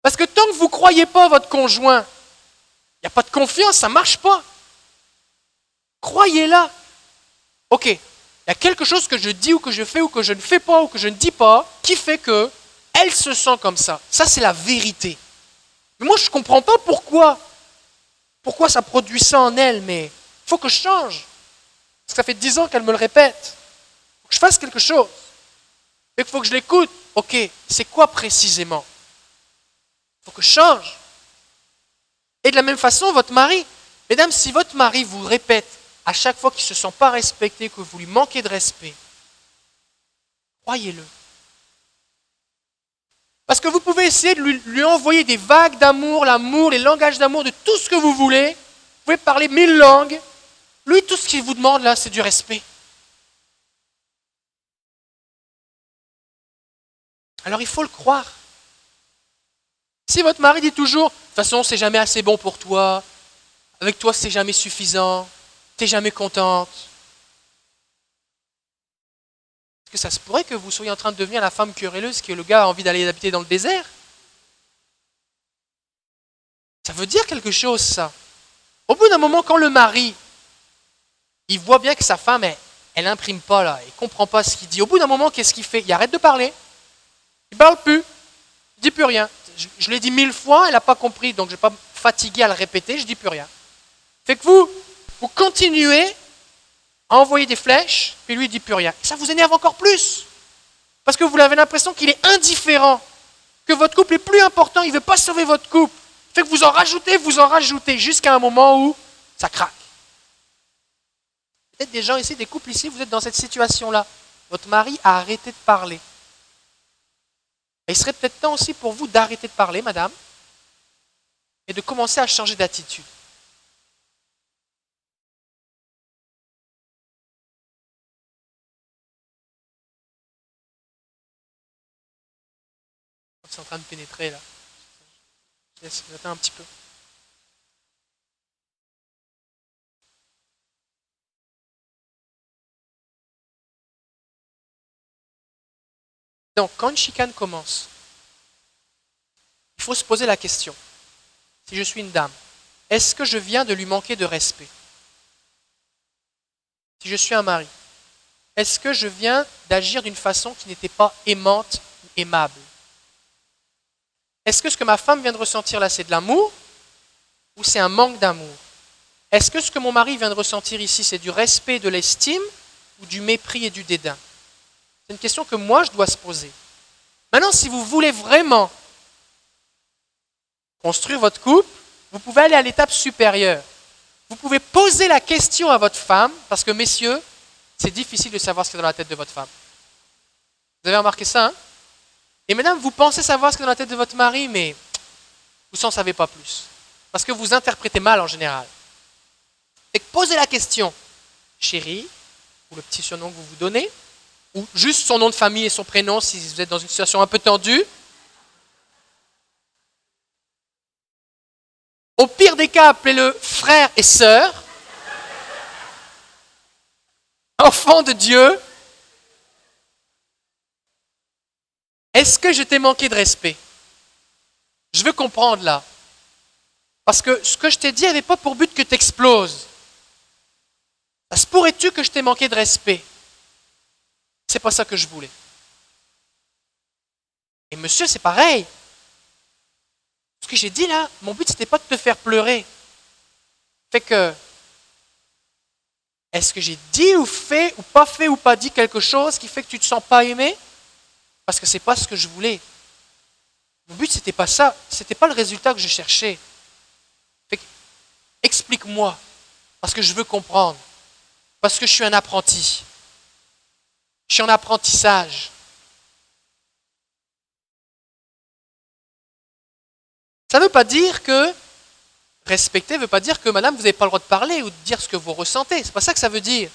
Parce que tant que vous ne croyez pas votre conjoint, il n'y a pas de confiance, ça ne marche pas. Croyez-la. Ok, il y a quelque chose que je dis ou que je fais ou que je ne fais pas ou que je ne dis pas qui fait que elle se sent comme ça. Ça, c'est la vérité. Mais moi, je ne comprends pas pourquoi. Pourquoi ça produit ça en elle, mais il faut que je change. Parce que ça fait dix ans qu'elle me le répète. Il faut que je fasse quelque chose. Il faut que je l'écoute. Ok, c'est quoi précisément? Il faut que je change. Et de la même façon, votre mari. Mesdames, si votre mari vous répète à chaque fois qu'il ne se sent pas respecté, que vous lui manquez de respect, croyez-le. Parce que vous pouvez essayer de lui, envoyer des vagues d'amour, l'amour, les langages d'amour, de tout ce que vous voulez. Vous pouvez parler mille langues. Lui, tout ce qu'il vous demande là, c'est du respect. Alors il faut le croire. Si votre mari dit toujours, de toute façon, c'est jamais assez bon pour toi, avec toi, c'est jamais suffisant, tu n'es jamais contente. Est-ce que ça se pourrait que vous soyez en train de devenir la femme querelleuse que le gars a envie d'aller habiter dans le désert? Ça veut dire quelque chose, ça. Au bout d'un moment, quand le mari, il voit bien que sa femme, elle, n'imprime pas là, il comprend pas ce qu'il dit. Au bout d'un moment, qu'est-ce qu'il fait? Il arrête de parler. Il parle plus. Il dit plus rien je, l'ai dit mille fois, elle n'a pas compris, donc je ne vais pas fatiguer à le répéter, je dis plus rien. Fait que vous continuez à envoyer des flèches, puis lui, dit plus rien. ça vous énerve encore plus. Parce que vous avez l'impression qu'il est indifférent, que votre couple est plus important, il ne veut pas sauver votre couple. Fait que vous en rajoutez, vous en rajoutez, jusqu'à un moment où ça craque. Peut-être des gens ici, des couples ici, vous êtes dans cette situation-là. Votre mari a arrêté de parler. Il serait peut-être temps aussi pour vous d'arrêter de parler, madame, et de commencer à changer d'attitude. En train de pénétrer là. Je un petit peu. Donc, quand une chicane commence, il faut se poser la question, si je suis une dame, est-ce que je viens de lui manquer de respect? Si je suis un mari, est-ce que je viens d'agir d'une façon qui n'était pas aimante ou aimable? Est-ce que ce que ma femme vient de ressentir là, c'est de l'amour ou c'est un manque d'amour Est-ce que ce que mon mari vient de ressentir ici, c'est du respect, de l'estime ou du mépris et du dédain C'est une question que moi, je dois se poser. Maintenant, si vous voulez vraiment construire votre couple, vous pouvez aller à l'étape supérieure. Vous pouvez poser la question à votre femme, parce que messieurs, c'est difficile de savoir ce qui est dans la tête de votre femme. Vous avez remarqué ça, hein? Et mesdames, vous pensez savoir ce qui est dans la tête de votre mari, mais vous n'en savez pas plus. Parce que vous interprétez mal en général. Et posez la question, chérie, ou le petit surnom que vous vous donnez, ou juste son nom de famille et son prénom si vous êtes dans une situation un peu tendue. Au pire des cas, appelez-le frère et sœur. enfant de Dieu, est-ce que je t'ai manqué de respect? Je veux comprendre là. Parce que ce que je t'ai dit n'avait pas pour but que tu exploses. Se pourrait-tu que je t'ai manqué de respect? C'est pas ça que je voulais. Et monsieur, c'est pareil. Ce que j'ai dit là, mon but, c'était pas de te faire pleurer. Fait que est-ce que j'ai dit ou fait ou pas fait ou pas dit quelque chose qui fait que tu ne te sens pas aimé? Parce que ce n'est pas ce que je voulais. Mon but, ce n'était pas ça. Ce n'était pas le résultat que je cherchais. Explique-moi. Parce que je veux comprendre. Parce que je suis un apprenti. Je suis en apprentissage. Ça ne veut pas dire que Respecter ne veut pas dire que madame, vous n'avez pas le droit de parler ou de dire ce que vous ressentez. Ce n'est pas ça que ça veut dire.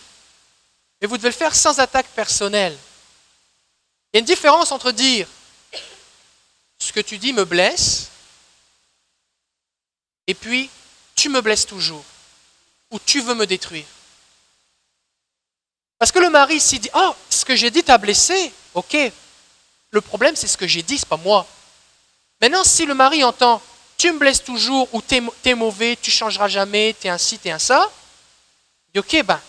Mais vous devez le faire sans attaque personnelle. Il y a une différence entre dire ce que tu dis me blesse et puis tu me blesses toujours ou tu veux me détruire. Parce que le mari s'il dit Oh, ce que j'ai dit t'a blessé, ok. Le problème c'est ce que j'ai dit, c'est pas moi. Maintenant, si le mari entend tu me blesses toujours ou tu es, mauvais, tu changeras jamais, tu es un ci, tu es un ça. Et ok, ben,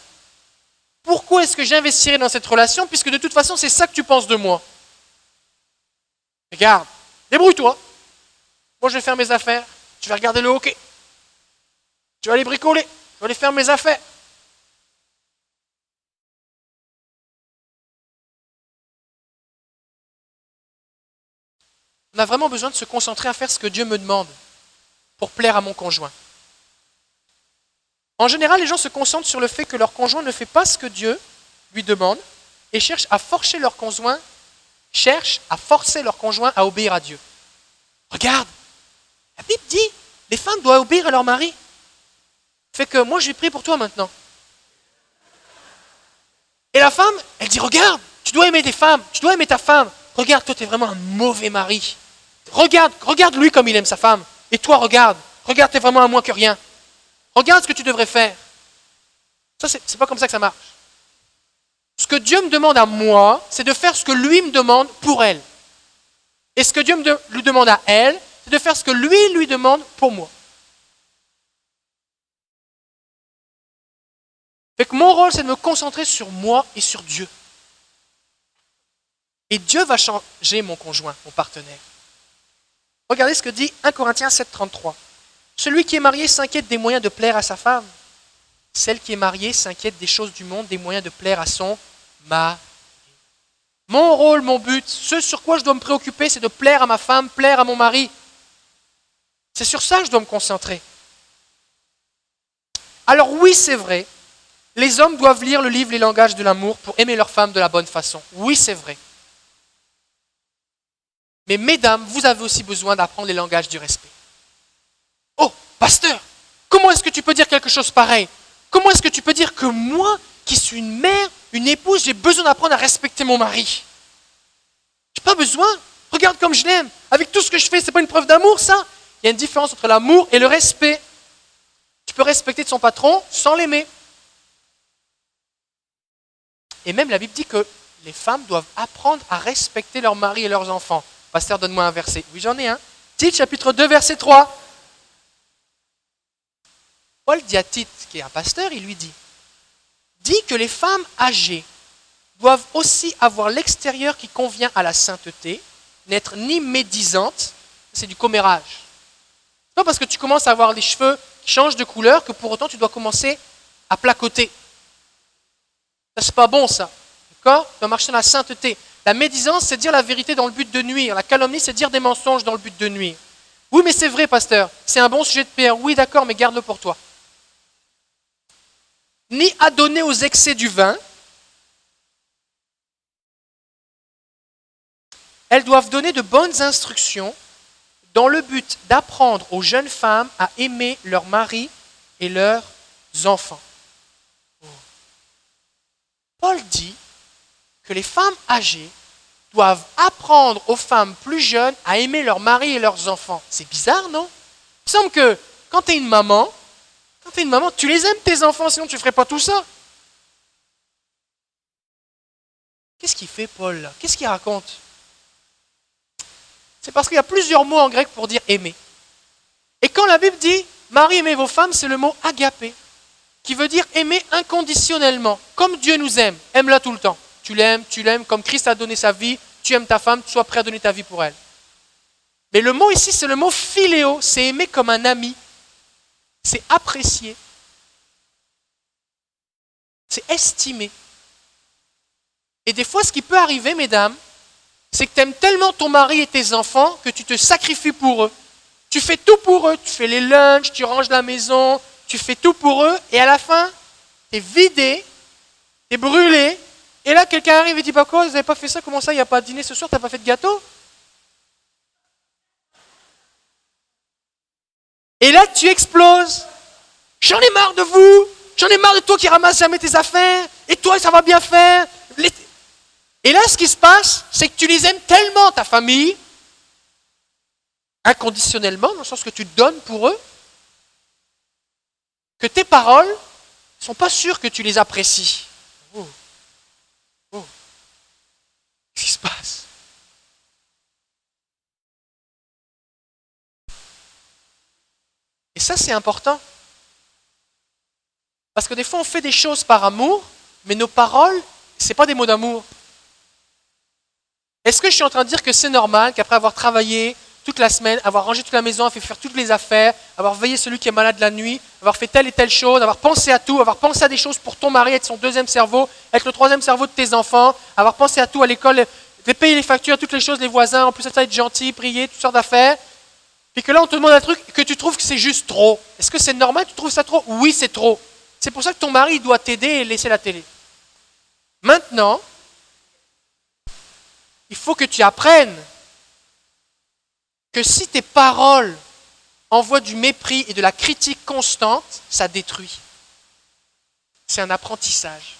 pourquoi est-ce que j'investirais dans cette relation puisque de toute façon c'est ça que tu penses de moi? Regarde, débrouille-toi. Moi je vais faire mes affaires, tu vas regarder le hockey. Tu vas aller bricoler, je vais aller faire mes affaires. On a vraiment besoin de se concentrer à faire ce que Dieu me demande pour plaire à mon conjoint. En général, les gens se concentrent sur le fait que leur conjoint ne fait pas ce que Dieu lui demande et cherchent à forcer leur conjoint, cherchent à forcer leur conjoint à obéir à Dieu. Regarde, la Bible dit, les femmes doivent obéir à leur mari. Fait que moi, je vais prier pour toi maintenant. Et la femme, elle dit, regarde, tu dois aimer des femmes, tu dois aimer ta femme. Regarde, toi, tu es vraiment un mauvais mari. Regarde, regarde lui comme il aime sa femme. Et toi, regarde, regarde, tu es vraiment à moins que rien. Regarde ce que tu devrais faire. Ça, c'est, n'est pas comme ça que ça marche. Ce que Dieu me demande à moi, c'est de faire ce que lui me demande pour elle. Et ce que Dieu lui demande à elle, c'est de faire ce que lui lui demande pour moi. Mon rôle, c'est de me concentrer sur moi et sur Dieu. Et Dieu va changer mon conjoint, mon partenaire. Regardez ce que dit 1 Corinthiens 7, 33. Celui qui est marié s'inquiète des moyens de plaire à sa femme. Celle qui est mariée s'inquiète des choses du monde, des moyens de plaire à son mari. Mon rôle, mon but, ce sur quoi je dois me préoccuper, c'est de plaire à ma femme, plaire à mon mari. C'est sur ça que je dois me concentrer. Alors oui, c'est vrai, les hommes doivent lire le livre Les langages de l'amour pour aimer leur femme de la bonne façon. Oui, c'est vrai. Mais mesdames, vous avez aussi besoin d'apprendre les langages du respect. Oh, pasteur, comment est-ce que tu peux dire quelque chose pareil? Comment est-ce que tu peux dire que moi, qui suis une mère, une épouse, j'ai besoin d'apprendre à respecter mon mari? J'ai pas besoin. Regarde comme je l'aime. Avec tout ce que je fais, c'est pas une preuve d'amour, ça? Il y a une différence entre l'amour et le respect. Tu peux respecter son patron sans l'aimer. Et même la Bible dit que les femmes doivent apprendre à respecter leur mari et leurs enfants. Pasteur, donne-moi un verset. Oui, j'en ai un. Tite, chapitre 2, verset 3. Paul dit à Tite, qui est un pasteur, il lui dit, dit que les femmes âgées doivent aussi avoir l'extérieur qui convient à la sainteté, n'être ni médisantes, c'est du commérage. Pas parce que tu commences à avoir les cheveux qui changent de couleur que pour autant tu dois commencer à placoter. Ça, c'est pas bon, ça. D'accord? Tu dois marcher dans la sainteté. La médisance, c'est dire la vérité dans le but de nuire. La calomnie, c'est dire des mensonges dans le but de nuire. Oui, mais c'est vrai, pasteur. C'est un bon sujet de pierre. Oui, d'accord, mais garde-le pour toi. Ni à donner aux excès du vin. Elles doivent donner de bonnes instructions dans le but d'apprendre aux jeunes femmes à aimer leur mari et leurs enfants. Paul dit que les femmes âgées doivent apprendre aux femmes plus jeunes à aimer leur mari et leurs enfants. C'est bizarre, non? Il semble que quand tu es une maman, tu une maman, tu les aimes tes enfants, sinon tu ne ferais pas tout ça. Qu'est-ce qu'il fait, Paul Qu'est-ce qu'il raconte? C'est parce qu'il y a plusieurs mots en grec pour dire aimer. Et quand la Bible dit Marie, aimez vos femmes, c'est le mot agapé qui veut dire aimer inconditionnellement, comme Dieu nous aime. Aime-la tout le temps. Tu l'aimes, tu l'aimes, comme Christ a donné sa vie, tu aimes ta femme, tu sois prêt à donner ta vie pour elle. Mais le mot ici, c'est le mot philéo, c'est aimer comme un ami, c'est apprécier, c'est estimer. Et des fois, ce qui peut arriver, mesdames, c'est que tu aimes tellement ton mari et tes enfants que tu te sacrifies pour eux. Tu fais tout pour eux, tu fais les lunchs, tu ranges la maison, tu fais tout pour eux, et à la fin, tu es vidé, tu es brûlé, et là, quelqu'un arrive et dit Pas quoi, vous n'avez pas fait ça? Comment ça, il n'y a pas de dîner ce soir, tu n'as pas fait de gâteau? Et là, tu exploses. J'en ai marre de vous, j'en ai marre de toi qui ramasse jamais tes affaires, et toi, ça va bien faire. Et là, ce qui se passe, c'est que tu les aimes tellement, ta famille, inconditionnellement, dans le sens que tu donnes pour eux, que tes paroles ne sont pas sûres que tu les apprécies. Oh. Oh. Qu'est-ce qui se passe? Ça, c'est important. Parce que des fois, on fait des choses par amour, mais nos paroles, ce pas des mots d'amour. Est-ce que je suis en train de dire que c'est normal qu'après avoir travaillé, toute la semaine, avoir rangé toute la maison, fait faire toutes les affaires, avoir veillé celui qui est malade la nuit, avoir fait telle et telle chose, avoir pensé à tout, avoir pensé à des choses pour ton mari, être son deuxième cerveau, être le troisième cerveau de tes enfants, avoir pensé à tout à l'école, payer les factures, toutes les choses, les voisins, en plus être gentil, prier, toutes sortes d'affaires. Puis que là, on te demande un truc que tu trouves que c'est juste trop. Est-ce que c'est normal Tu trouves ça trop? Oui, c'est trop. C'est pour ça que ton mari doit t'aider et laisser la télé. Maintenant, il faut que tu apprennes que si tes paroles envoient du mépris et de la critique constante, ça détruit. C'est un apprentissage.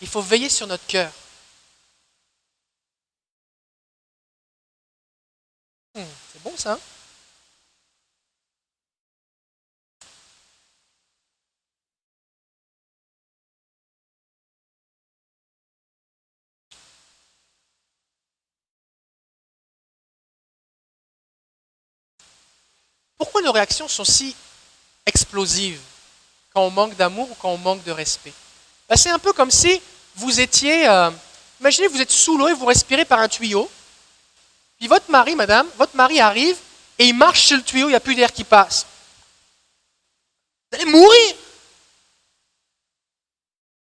Il faut veiller sur notre cœur. Hmm, c'est bon ça. Pourquoi nos réactions sont si explosives? Quand on manque d'amour ou quand on manque de respect? Ben, C'est un peu comme si vous étiez, euh, imaginez vous êtes sous l'eau et vous respirez par un tuyau, puis votre mari, madame, votre mari arrive et il marche sur le tuyau, il n'y a plus d'air qui passe. Vous allez mourir.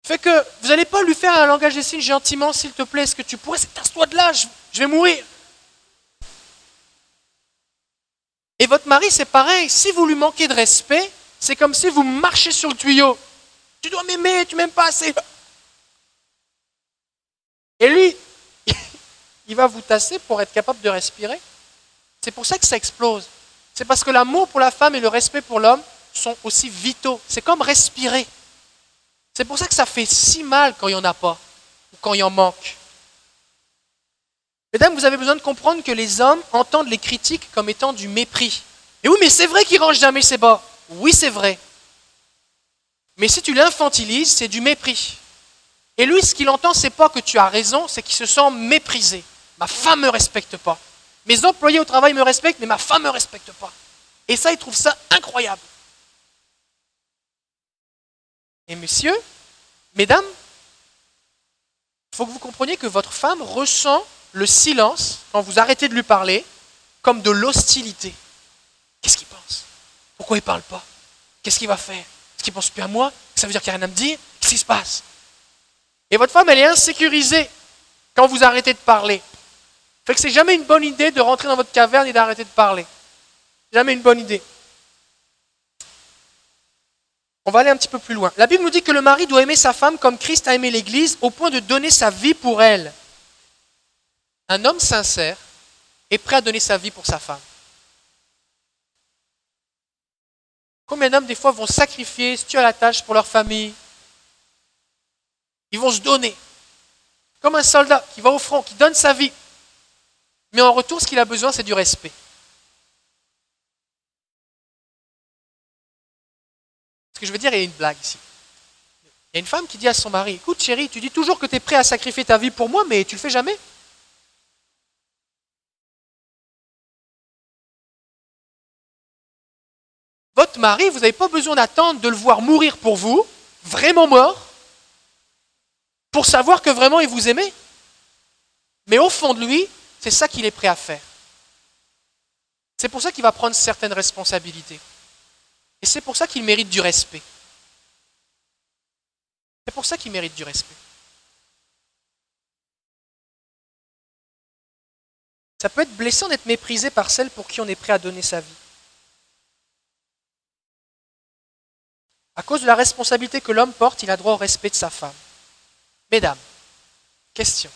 Fait que vous n'allez pas lui faire un langage des signes gentiment, s'il te plaît, est-ce que tu pourrais, tasse-toi de là, je vais mourir. Et votre mari, c'est pareil. Si vous lui manquez de respect, c'est comme si vous marchez sur le tuyau. Tu dois m'aimer, tu m'aimes pas assez. Et lui, il va vous tasser pour être capable de respirer. C'est pour ça que ça explose. C'est parce que l'amour pour la femme et le respect pour l'homme sont aussi vitaux. C'est comme respirer. C'est pour ça que ça fait si mal quand il n'y en a pas. ou quand il en manque. Mesdames, vous avez besoin de comprendre que les hommes entendent les critiques comme étant du mépris. Et oui, mais c'est vrai qu'il range jamais ses bas. Oui, c'est vrai. Mais si tu l'infantilises, c'est du mépris. Et lui, ce qu'il entend, c'est pas que tu as raison, c'est qu'il se sent méprisé. Ma femme me respecte pas. Mes employés au travail me respectent, mais ma femme me respecte pas. Et ça, il trouve ça incroyable. Et messieurs, mesdames, il faut que vous compreniez que votre femme ressent le silence, quand vous arrêtez de lui parler, comme de l'hostilité. Qu'est-ce qu'il pense? Pourquoi il ne parle pas? Qu'est-ce qu'il va faire? Est-ce qu'il pense plus à moi? Ça veut dire qu'il n'y a rien à me dire? Qu'est-ce qui se passe? Et votre femme, elle est insécurisée quand vous arrêtez de parler. Fait que c'est jamais une bonne idée de rentrer dans votre caverne et d'arrêter de parler. Jamais une bonne idée. On va aller un petit peu plus loin. La Bible nous dit que le mari doit aimer sa femme comme Christ a aimé l'Église au point de donner sa vie pour elle. Un homme sincère est prêt à donner sa vie pour sa femme. Combien d'hommes, des fois, vont sacrifier, se tuer à la tâche pour leur famille? Ils vont se donner. Comme un soldat qui va au front, qui donne sa vie. Mais en retour, ce qu'il a besoin, c'est du respect. Ce que je veux dire, il y a une blague ici. Il y a une femme qui dit à son mari, écoute chérie, tu dis toujours que tu es prêt à sacrifier ta vie pour moi, mais tu le fais jamais. Votre mari, vous n'avez pas besoin d'attendre de le voir mourir pour vous, vraiment mort, pour savoir que vraiment il vous aimait. Mais au fond de lui, c'est ça qu'il est prêt à faire. C'est pour ça qu'il va prendre certaines responsabilités. Et c'est pour ça qu'il mérite du respect. C'est pour ça qu'il mérite du respect. Ça peut être blessant d'être méprisé par celle pour qui on est prêt à donner sa vie. À cause de la responsabilité que l'homme porte, il a droit au respect de sa femme. Mesdames, question.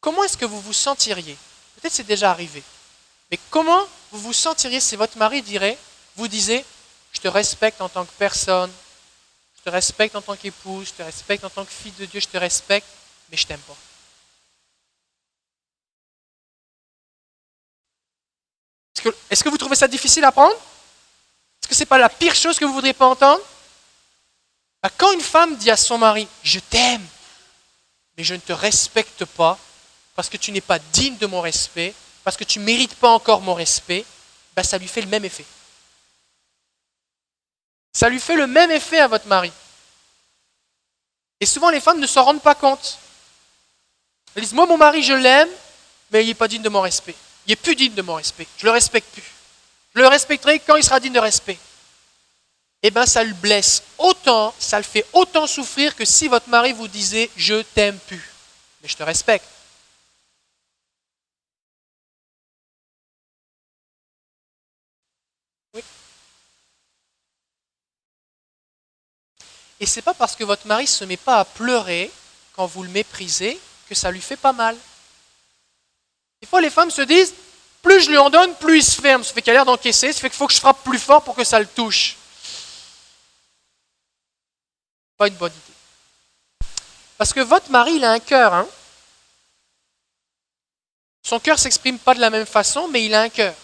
Comment est-ce que vous vous sentiriez? Peut-être c'est déjà arrivé. Mais comment vous vous sentiriez si votre mari dirait, vous disait, je te respecte en tant que personne, je te respecte en tant qu'épouse, je te respecte en tant que fille de Dieu, je te respecte, mais je t'aime pas. Est-ce que, vous trouvez ça difficile à prendre? Que ce n'est pas la pire chose que vous ne voudriez pas entendre? Bah, Quand une femme dit à son mari, je t'aime, mais je ne te respecte pas, parce que tu n'es pas digne de mon respect, parce que tu ne mérites pas encore mon respect, bah, ça lui fait le même effet. Ça lui fait le même effet à votre mari. Et souvent, les femmes ne s'en rendent pas compte. Elles disent, moi, mon mari, je l'aime, mais il n'est pas digne de mon respect. Il n'est plus digne de mon respect. Je ne le respecte plus. Je le respecterai quand il sera digne de respect. Eh bien, ça le blesse autant, ça le fait autant souffrir que si votre mari vous disait Je t'aime plus, mais je te respecte. Et c'est pas parce que votre mari ne se met pas à pleurer quand vous le méprisez que ça lui fait pas mal. Des fois, les femmes se disent plus je lui en donne, plus il se ferme. Ça fait qu'il a l'air d'encaisser, ça fait qu'il faut que je frappe plus fort pour que ça le touche. Pas une bonne idée. Parce que votre mari, il a un cœur. Hein? Son cœur ne s'exprime pas de la même façon, mais il a un cœur.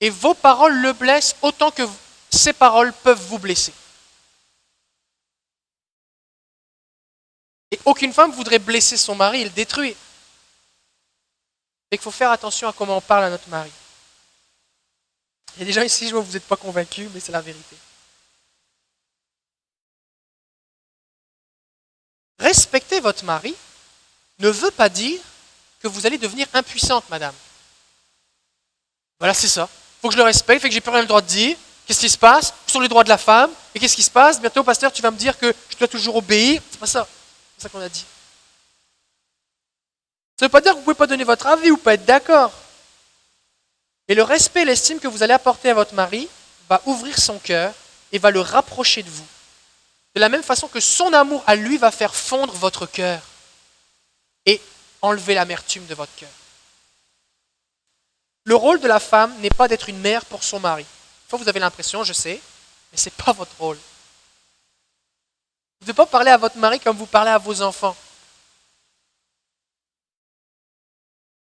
Et vos paroles le blessent autant que ses paroles peuvent vous blesser. Aucune femme voudrait blesser son mari et le détruire. Il faut faire attention à comment on parle à notre mari. Il y a des gens ici, je vois que vous n'êtes pas convaincus, mais c'est la vérité. Respecter votre mari ne veut pas dire que vous allez devenir impuissante, madame. Voilà, c'est ça. Il faut que je le respecte, fait que j'ai plus rien le droit de dire. Qu'est-ce qui se passe? Sur les droits de la femme. Et qu'est-ce qui se passe? Bientôt, pasteur, tu vas me dire que je dois toujours obéir. C'est pas ça. C'est ça qu'on a dit. Ça ne veut pas dire que vous ne pouvez pas donner votre avis ou pas être d'accord. Mais le respect et l'estime que vous allez apporter à votre mari va ouvrir son cœur et va le rapprocher de vous. De la même façon que son amour à lui va faire fondre votre cœur et enlever l'amertume de votre cœur. Le rôle de la femme n'est pas d'être une mère pour son mari. Fois vous avez l'impression, je sais, mais ce n'est pas votre rôle. Vous ne devez pas parler à votre mari comme vous parlez à vos enfants.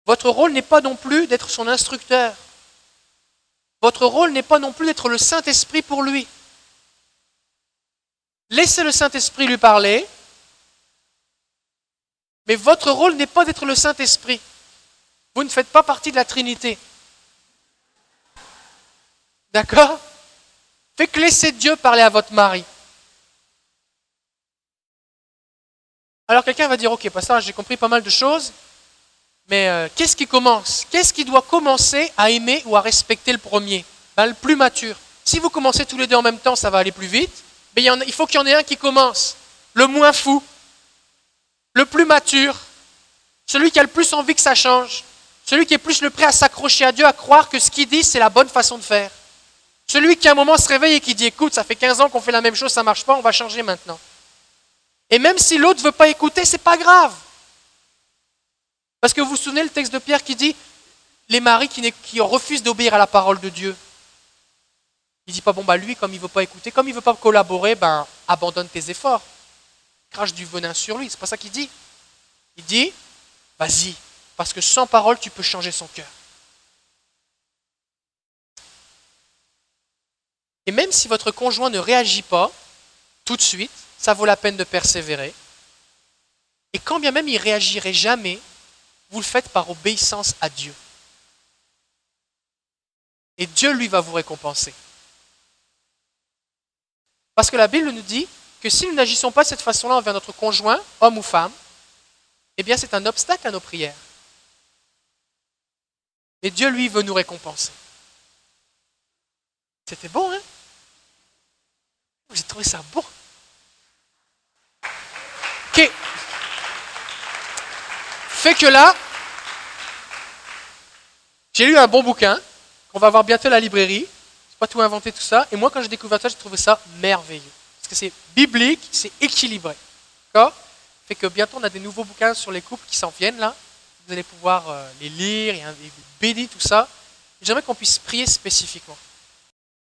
Votre rôle n'est pas non plus d'être son instructeur. Votre rôle n'est pas non plus d'être le Saint-Esprit pour lui. Laissez le Saint-Esprit lui parler, mais votre rôle n'est pas d'être le Saint-Esprit. Vous ne faites pas partie de la Trinité. D'accord? Fait que laissez Dieu parler à votre mari. Alors quelqu'un va dire, ok, pas ça, j'ai compris pas mal de choses, mais euh, qu'est-ce qui commence? Qu'est-ce qui doit commencer à aimer ou à respecter le premier? Ben, Le plus mature. Si vous commencez tous les deux en même temps, ça va aller plus vite, mais il, faut qu'il y en ait un qui commence. Le moins fou, le plus mature, celui qui a le plus envie que ça change, celui qui est plus le prêt à s'accrocher à Dieu, à croire que ce qu'il dit, c'est la bonne façon de faire. Celui qui à un moment se réveille et qui dit, écoute, ça fait 15 ans qu'on fait la même chose, ça ne marche pas, on va changer maintenant. Et même si l'autre ne veut pas écouter, c'est pas grave. Parce que vous vous souvenez le texte de Pierre qui dit les maris qui, refusent d'obéir à la parole de Dieu. Il dit pas bon bah lui comme il veut pas écouter, comme il veut pas collaborer, ben abandonne tes efforts, crache du venin sur lui. C'est pas ça qu'il dit. Il dit vas-y, parce que sans parole tu peux changer son cœur. Et même si votre conjoint ne réagit pas tout de suite, ça vaut la peine de persévérer. Et quand bien même il réagirait jamais, vous le faites par obéissance à Dieu. Et Dieu, lui, va vous récompenser. Parce que la Bible nous dit que si nous n'agissons pas de cette façon-là envers notre conjoint, homme ou femme, eh bien c'est un obstacle à nos prières. Et Dieu, lui, veut nous récompenser. C'était bon, hein? J'ai trouvé ça bon. Ok. Fait que là, j'ai lu un bon bouquin qu'on va voir bientôt à la librairie. Je pas tout inventé tout ça. Et moi, quand j'ai découvert ça, j'ai trouvé ça merveilleux. Parce que c'est biblique, c'est équilibré. D'accord? Fait que bientôt, on a des nouveaux bouquins sur les couples qui s'en viennent là. Vous allez pouvoir euh, les lire et, et bénir tout ça. J'aimerais qu'on puisse prier spécifiquement.